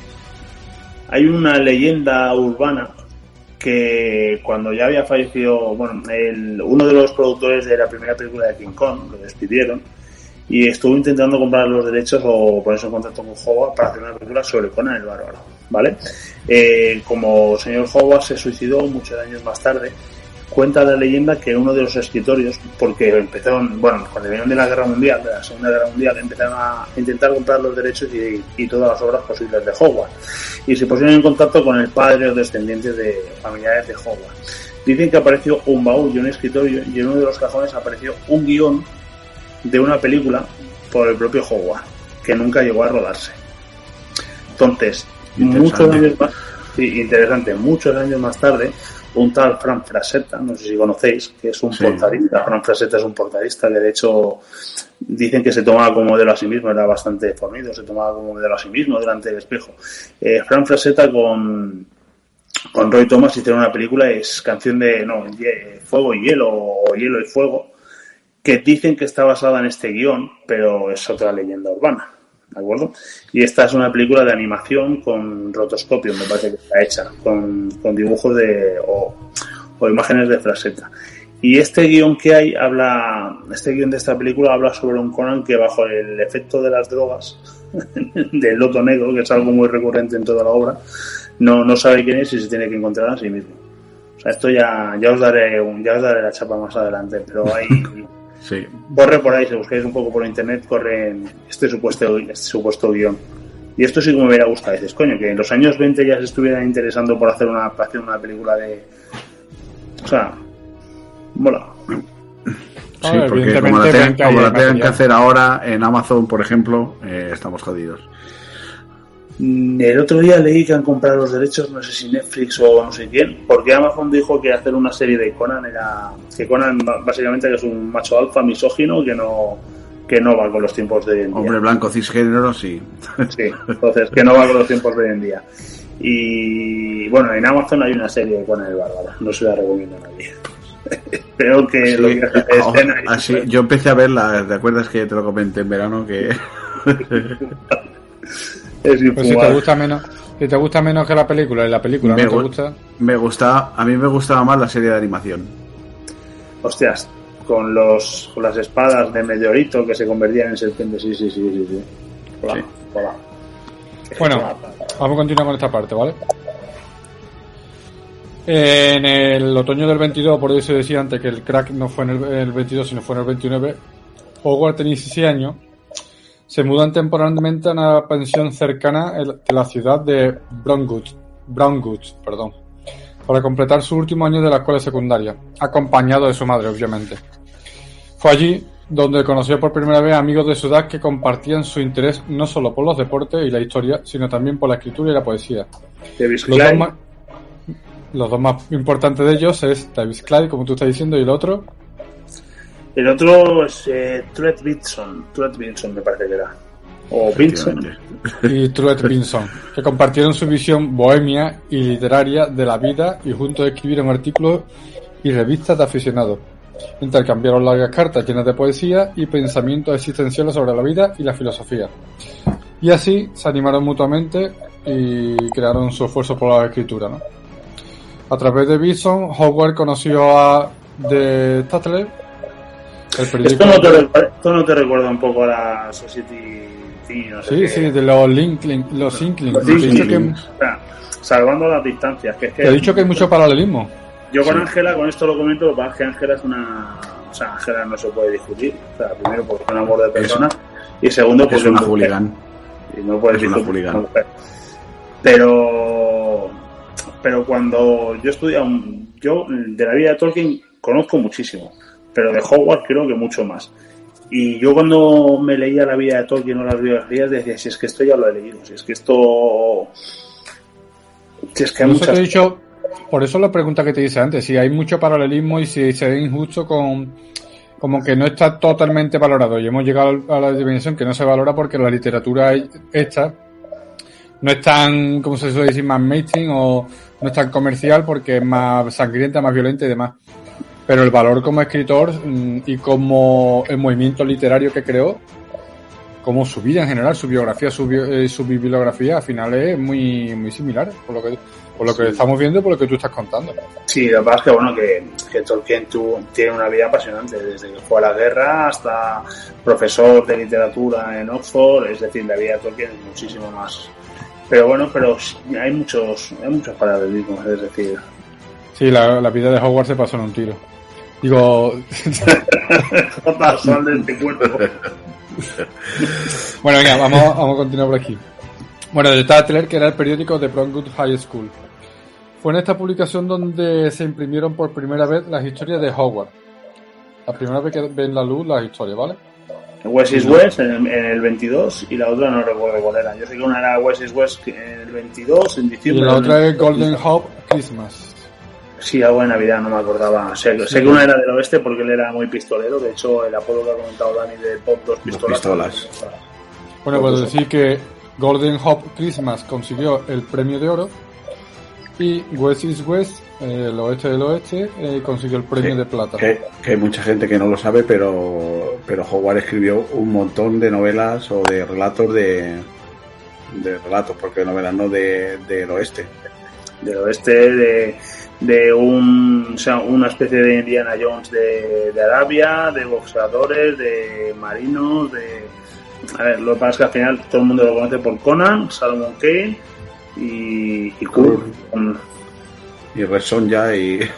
Hay una leyenda urbana que cuando ya había fallecido, bueno, el, uno de los productores de la primera película de King Kong, lo despidieron, y estuvo intentando comprar los derechos o ponerse en contacto con Howard para hacer una película sobre Conan el Bárbaro, ¿vale? Eh, como señor Howard se suicidó muchos años más tarde, cuenta la leyenda que uno de los escritorios, porque empezaron, bueno, cuando vinieron de la Guerra Mundial, de la Segunda Guerra Mundial, empezaron a intentar comprar los derechos y, y todas las obras posibles de Howard. Y se pusieron en contacto con el padre o descendientes de familiares de Howard. Dicen que apareció un baúl y un escritorio y en uno de los cajones apareció un guion de una película por el propio Howard, que nunca llegó a rodarse. Entonces, muchos años más, sí, interesante, muchos años más tarde, un tal Fran Frasetta, no sé si conocéis, que es un Sí. portadista. Fran Frasetta es un portadista que de hecho dicen que se tomaba como modelo a sí mismo, era bastante fornido, se tomaba como modelo a sí mismo delante del espejo. Eh, Fran Frasetta con, con Roy Thomas hicieron una película, es canción de, no, Fuego y Hielo, o Hielo y Fuego, que dicen que está basada en este guion, pero es otra leyenda urbana. ¿De acuerdo? Y esta es una película de animación con rotoscopio, me parece que está hecha, con, con dibujos de, o, o imágenes de fraseta. Y este guion que hay habla, este guion de esta película habla sobre un Conan que bajo el efecto de las drogas del loto negro, que es algo muy recurrente en toda la obra, no, no sabe quién es y se tiene que encontrar a sí mismo. O sea, esto ya, ya os daré un, ya os daré la chapa más adelante, pero hay Sí. corre por ahí, si buscáis un poco por internet, corre este supuesto, este supuesto guion. Y esto sí que me hubiera gustado. Dices, coño, que en los años 20 ya se estuvieran interesando por hacer una, una película de. O sea, mola. Sí, A ver, porque como la, tengan, 20 como hay la tengan que hacer ahora en Amazon, por ejemplo, eh, estamos jodidos. Mm, El otro día leí que han comprado los derechos, no sé si Netflix o no sé quién, porque Amazon dijo que hacer una serie de Conan era. que Conan básicamente es un macho alfa misógino que no que no va con los tiempos de hoy en día. Hombre blanco cisgénero, sí. Sí, entonces que no va con los tiempos de hoy en día. Y bueno, en Amazon hay una serie de Conan el Bárbaro, no se la recomiendo a nadie. Creo que lo que hace es así, yo empecé a verla, ¿te acuerdas que te lo comenté en verano? Que es Pues si te gusta menos, si te gusta menos que la película y la película Me no te gu- gusta, me gustaba, a mí me gustaba más la serie de animación. Hostias, con los con las espadas de meteorito que se convertían en serpientes, sí, sí, sí, sí, sí. Hola, Sí. hola. Bueno, vamos a continuar con esta parte, ¿vale? En el otoño del 22, por eso decía antes que el crack no fue en el, el 22, sino fue en el 29, Howard tenía 16 años, se mudan temporalmente a una pensión cercana de la ciudad de Brownwood, Brownwood, perdón, para completar su último año de la escuela secundaria, acompañado de su madre, obviamente. Fue allí donde conoció por primera vez amigos de su edad que compartían su interés no solo por los deportes y la historia, sino también por la escritura y la poesía. Davis Los dos, Clyde, más, los dos más importantes de ellos es Davis Clyde, como tú estás diciendo, y el otro, El otro es eh, Truett Vinson, Truett Vinson me parece que era. O efectivamente. y Truett Vinson, que compartieron su visión bohemia y literaria de la vida y juntos escribieron artículos y revistas de aficionados. Intercambiaron largas cartas llenas de poesía y pensamientos existenciales sobre la vida y la filosofía. Y así se animaron mutuamente y crearon su esfuerzo por la escritura. ¿no? A través de Vinson, Howard conoció a The Tatler. Esto no, te, recuerda- esto no te recuerda un poco a la Society Teen, no sé Sí, qué. sí, de los Linkling, los Inklings. Los que-. O sea, salvando las distancias, que es que te he dicho que hay mucho paralelismo. yo con Sí. Ángela, con esto lo comento, lo que pasa es que Ángela es una... O sea, Ángela no se puede discutir. O sea, primero porque es un amor de persona y segundo porque Es una mujer. hooligan. Y no puedes Es una discutir una mujer. Pero, pero cuando yo estudiaba, yo de la vida de Tolkien conozco muchísimo, pero de Hogwarts creo que mucho más. Y yo cuando me leía la vida de Tolkien o las biografías decía, si es que esto ya lo he leído, si es que esto... Si es que hay Por eso te muchas... he dicho, por eso la pregunta que te hice antes, si hay mucho paralelismo y si se ve injusto con como que no está totalmente valorado. Y hemos llegado a la dimensión que no se valora porque la literatura esta no es tan, como se suele decir, más mainstream o no es tan comercial porque es más sangrienta, más violenta y demás. Pero el valor como escritor mm, y como el movimiento literario que creó, como su vida en general, su biografía, su, bio- eh, su bibliografía, al final es muy, muy similar, por lo que, por lo que Sí. estamos viendo y por lo que tú estás contando. Sí, lo que pasa es que, bueno, que, que Tolkien tuvo- tiene una vida apasionante, desde que fue a la guerra hasta profesor de literatura en Oxford, es decir, la vida de Tolkien es muchísimo más. Pero bueno, pero hay muchos, hay muchos paralelismos, es decir, Sí, la, la vida de Howard se pasó en un tiro. Digo, Jota, sal de este cuerpo. bueno, venga, vamos, vamos a continuar por aquí. Bueno, de Tatler, que era el periódico de Brownwood High School. Fue en esta publicación donde se imprimieron por primera vez las historias de Howard. La primera vez que ven la luz las historias, ¿vale? West is West en el, en el 22 y la otra no recuerdo cuál era. Yo sé que una era West is West en el 22, en Y diciembre. la otra es Golden Hope Christmas. Sí, algo de Navidad, no me acordaba. Sé, sé que una era del oeste porque él era muy pistolero. De hecho, el apodo que ha comentado Dani de Pop Dos Pistolas. pistolas. Bueno, pues decir que Golden Hope Christmas consiguió el premio de oro y West is West, eh, el oeste del oeste, eh, consiguió el premio Sí, de plata. Que, que hay mucha gente que no lo sabe, pero, pero Howard escribió un montón de novelas o de relatos de, de relatos, porque novelas no de, del oeste. Del oeste, de, de un, o sea, una especie de Indiana Jones de, de Arabia, de boxeadores, de marinos, de. A ver, lo que pasa es que al final todo el mundo lo conoce por Conan, Salomon Kane y, y Kurt. Y Red Sonja y...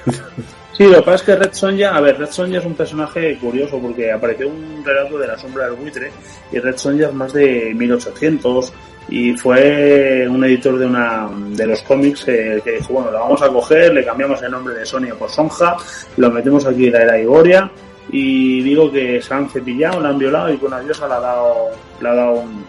Sí, lo que pasa es que Red Sonja, a ver, Red Sonja es un personaje curioso porque apareció un relato de la sombra del buitre y Red Sonja es más de 1800 y fue un editor de una de los cómics eh, que dijo, bueno, lo vamos a coger, le cambiamos el nombre de Sonia por Sonja, lo metemos aquí en la era Igoria y digo que se han cepillado, la han violado y con una diosa le ha dado, le ha dado un,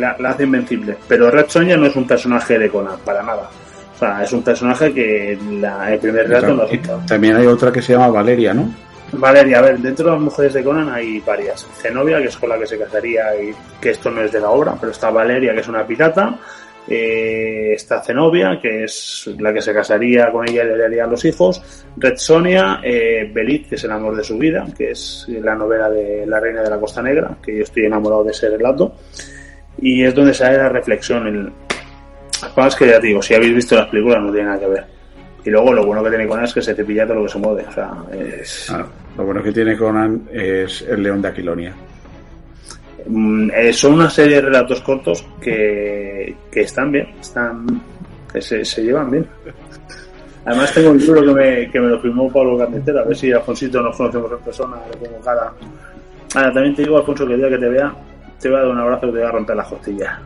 la, la hace invencible. Pero Red Sonja no es un personaje de Conan, para nada. O sea, es un personaje que la, el primer relato lo ha. También hay otra que se llama Valeria, ¿no? Valeria, a ver, dentro de las mujeres de Conan hay varias. Zenobia, que es con la que se casaría y que esto no es de la obra, pero está Valeria, que es una pirata. Eh, está Zenobia, que es la que se casaría con ella y le daría los hijos. Red Sonia, eh, Belit, que es el amor de su vida, que es la novela de La Reina de la Costa Negra, que yo estoy enamorado de ese relato. Y es donde sale la reflexión. El... Lo que ya digo, si habéis visto las películas no tiene nada que ver. Y luego lo bueno que tiene Conan es que se cepilla todo lo que se mueve. O sea, es... Lo bueno que tiene Conan es el león de Aquilonia. Mm, eh, son una serie de relatos cortos que, que están bien, están que se, se llevan bien. Además tengo un libro que me, que me lo firmó Pablo Carnicero, a ver si Alfonsito nos conocemos en persona, le pongo cara. Ahora también te digo, Alfonso, que el día que te vea, te voy a dar un abrazo que te voy a romper las costillas.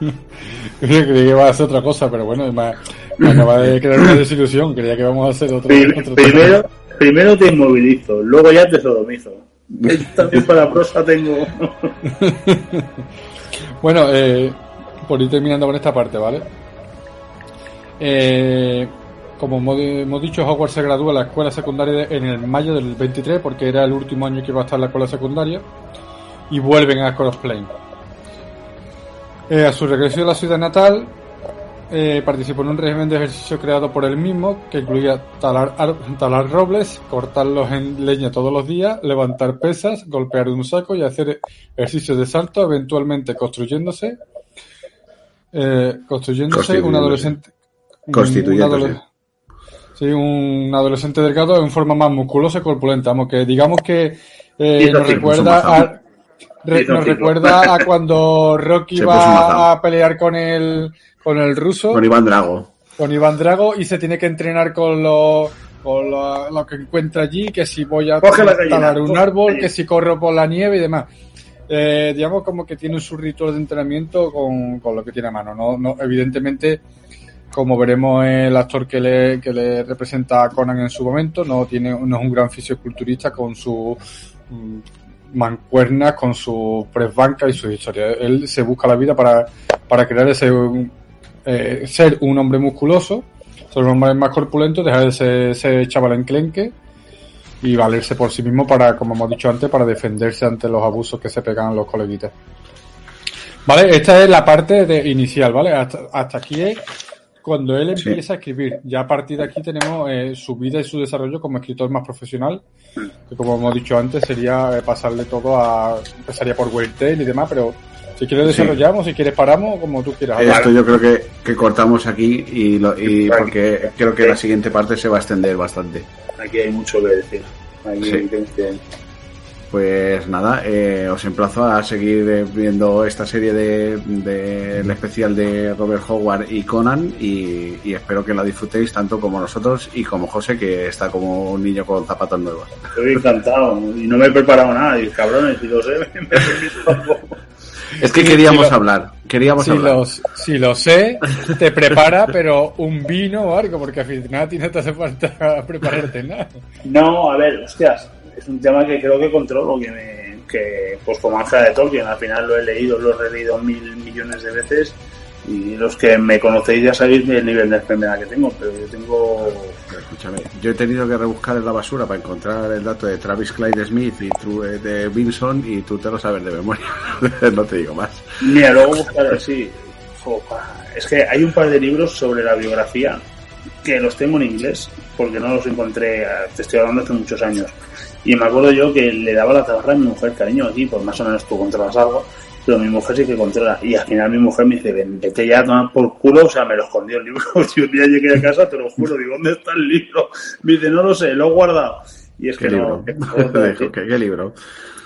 Creía que iba a hacer otra cosa, pero bueno, me, me acaba de crear una desilusión. Creía que íbamos a hacer otro, Prim- otro primero, primero te inmovilizo, luego ya te sodomizo. También para la prosa tengo. Bueno, eh, por ir terminando con esta parte, ¿vale? Eh, como hemos, dicho, Hogwarts se gradúa en la escuela secundaria en el mayo del 23, porque era el último año que iba a estar en la escuela secundaria, y vuelven a Crossplane. Eh, a su regreso a la ciudad natal, eh, participó en un régimen de ejercicio creado por él mismo, que incluía talar, ar- talar robles, cortarlos en leña todos los días, levantar pesas, golpear un saco y hacer ejercicios de salto, eventualmente construyéndose, eh, construyéndose un adolescente. Constituyéndose. un Sí, un adolescente delgado en forma más musculosa y corpulenta. Vamos, que digamos que eh, nos recuerda a, re- nos recuerda a cuando Rocky va a pelear con el con el ruso, Con Iván Drago. con Iván Drago y se tiene que entrenar con lo, con lo, lo que encuentra allí, que si voy a gallina, talar un árbol, que si corro por la nieve y demás. Eh, digamos como que tiene su ritual de entrenamiento con, con lo que tiene a mano. No, no, evidentemente, como veremos el actor que le, que le representa a Conan en su momento, no tiene, no es un gran fisioculturista con su mancuernas, con su presbanca y sus historias. Él se busca la vida para, para crear ese eh, ser un hombre musculoso, ser un hombre más corpulento, dejar ese chaval enclenque y valerse por sí mismo para, como hemos dicho antes, para defenderse ante los abusos que se pegan los coleguitas. Vale, esta es la parte de inicial, ¿vale? Hasta, hasta aquí es cuando él Sí. empieza a escribir. Ya a partir de aquí tenemos eh, su vida y su desarrollo como escritor más profesional, que como hemos dicho antes sería eh, pasarle todo a... empezaría por Tale y demás, pero si quieres Sí. desarrollamos, si quieres paramos, como tú quieras. hablar. Esto yo creo que, que cortamos aquí y, lo- y porque creo que la siguiente parte se va a extender bastante. Aquí hay mucho que decir. Aquí Sí. tienes que- Pues nada, eh, os emplazo a seguir eh, viendo esta serie de, de- el especial de Robert Howard y Conan y, y espero que la disfrutéis tanto como nosotros y como José que está como un niño con zapatos nuevos. Estoy encantado y no me he preparado nada. Y cabrones, si lo sé, me poco. Es que Sí, queríamos sí, hablar, queríamos Si hablar. lo, si lo sé, te prepara, pero un vino o algo, porque al final a ti no te hace falta prepararte nada. No, a ver, hostias, es un tema que creo que controlo, que, me, que pues como Ángela de Tolkien, al final lo he leído, lo he releído mil millones de veces y los que me conocéis ya sabéis el nivel de enfermedad que tengo, pero yo tengo... Pero escúchame, yo he tenido que rebuscar en la basura para encontrar el dato de Travis Clyde Smith y Tru- eh, de Wilson y tú te lo sabes de memoria. no te digo más. Mira, luego buscar así. Es que hay un par de libros sobre la biografía que los tengo en inglés, porque no los encontré, te estoy hablando hace muchos años. Y me acuerdo yo que le daba la tabarra a mi mujer, cariño, aquí, pues más o menos tú controlas algo, pero mi mujer sí que controla. Y al final mi mujer me dice, "Ven, vete ya a tomar por culo, o sea, me lo escondió el libro. Y un día llegué a casa, te lo juro, digo, ¿dónde está el libro? Me dice, no lo sé, lo he guardado. Y es ¿Qué que libro? no, ¿qué, qué libro?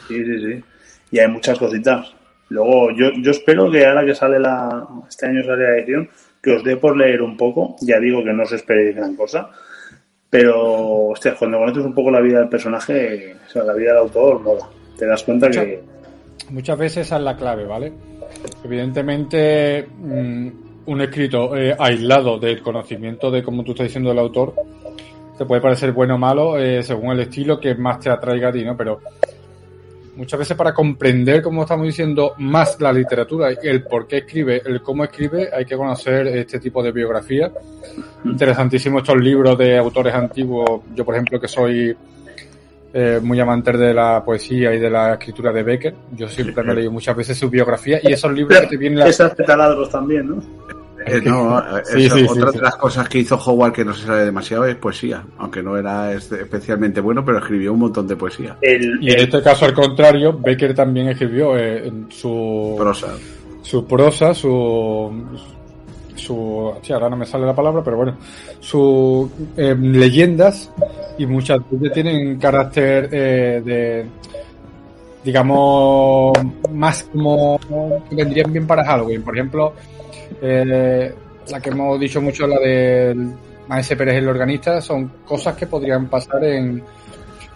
Sí, sí, sí. y hay muchas cositas. Luego, yo, yo espero que ahora que sale la, este año sale la edición, que os dé por leer un poco. Ya digo que no os esperéis gran cosa. Pero, hostia, cuando conoces un poco la vida del personaje, o sea, la vida del autor, mola. Te das cuenta que. Muchas veces esa es la clave, ¿vale? Evidentemente, mm, un escrito eh, aislado del conocimiento de, como tú estás diciendo, del autor, te puede parecer bueno o malo eh, según el estilo que más te atraiga a ti, ¿no? Pero muchas veces para comprender, como estamos diciendo, más la literatura, el por qué escribe, el cómo escribe, hay que conocer este tipo de biografía. Interesantísimo estos libros de autores antiguos. Yo, por ejemplo, que soy eh, muy amante de la poesía y de la escritura de Becker. Yo siempre me he leído muchas veces su biografía y esos libros que te vienen... La... Esas taladros también, ¿no? Eh, no, sí, sí, otra de las cosas que hizo Howard que no se sabe demasiado es poesía, aunque no era especialmente bueno, pero escribió un montón de poesía. y en este caso, al contrario, Becker también escribió eh, su prosa, su prosa, su su sí, ahora no me sale la palabra, pero bueno, sus leyendas y muchas veces tienen carácter eh, de digamos más como que vendrían bien para Halloween, por ejemplo eh, la que hemos dicho mucho, la de Maese Pérez el organista, son cosas que podrían pasar en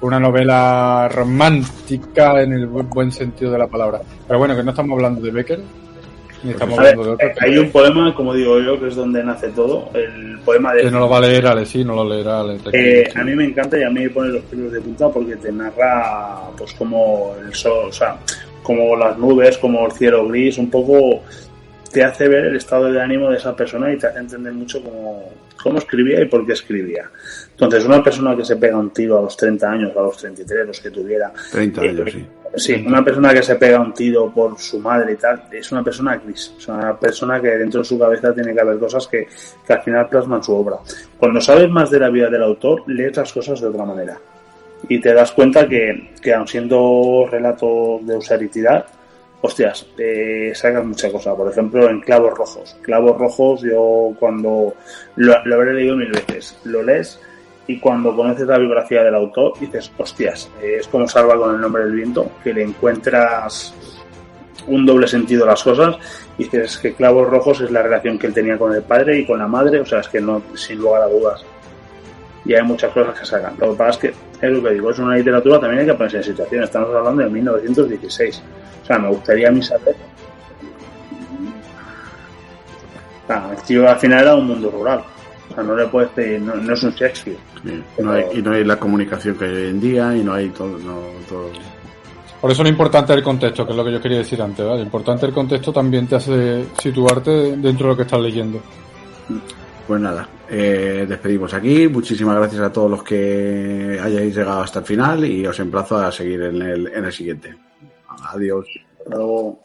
una novela romántica en el buen sentido de la palabra. Pero bueno, que no estamos hablando de Becker, ni estamos hablando de otro. Hay un poema, como digo yo, que es donde nace todo, el poema de... Que no lo va a leer Ale, sí, no lo leerá Ale. Eh, a mí me encanta y a mí me pone los pelos de punta porque te narra, pues como el sol, o sea, como las nubes, como el cielo gris, un poco te hace ver el estado de ánimo de esa persona y te hace entender mucho cómo, cómo escribía y por qué escribía. Entonces, una persona que se pega un tiro a los 30 años, a los 33, los que tuviera. 30 años, sí. Sí, una persona que se pega un tiro por su madre y tal, es una persona gris. Es una persona que dentro de su cabeza tiene que haber cosas que, que al final plasman su obra. Cuando sabes más de la vida del autor, lees las cosas de otra manera. Y te das cuenta que, que aun siendo relatos de usaritidad, hostias, eh, sacas mucha cosa. Por ejemplo, en Clavos Rojos. Clavos Rojos, yo cuando lo, habré leído mil veces, lo lees y cuando conoces la biografía del autor dices, hostias, eh, es como Salva con el nombre del viento, que le encuentras un doble sentido a las cosas y dices que Clavos Rojos es la relación que él tenía con el padre y con la madre, o sea, es que no, sin lugar a dudas. Y hay muchas cosas que sacan. Lo que pasa es que, es lo que digo, es una literatura, también hay que ponerse en situación. Estamos hablando de 1916 sea, me gustaría a mí saber. Ah, el tío al final era un mundo rural. O sea, no le puedes pedir, no, es un Shakespeare. no hay, y no hay la comunicación que hay hoy en día y no hay todo, todo. Por eso lo importante es el contexto, que es lo que yo quería decir antes. ¿vale? Lo importante el contexto también te hace situarte dentro de lo que estás leyendo. Pues nada, eh, despedimos aquí. Muchísimas gracias a todos los que hayáis llegado hasta el final y os emplazo a seguir en el, en el siguiente. Adiós. Hasta luego.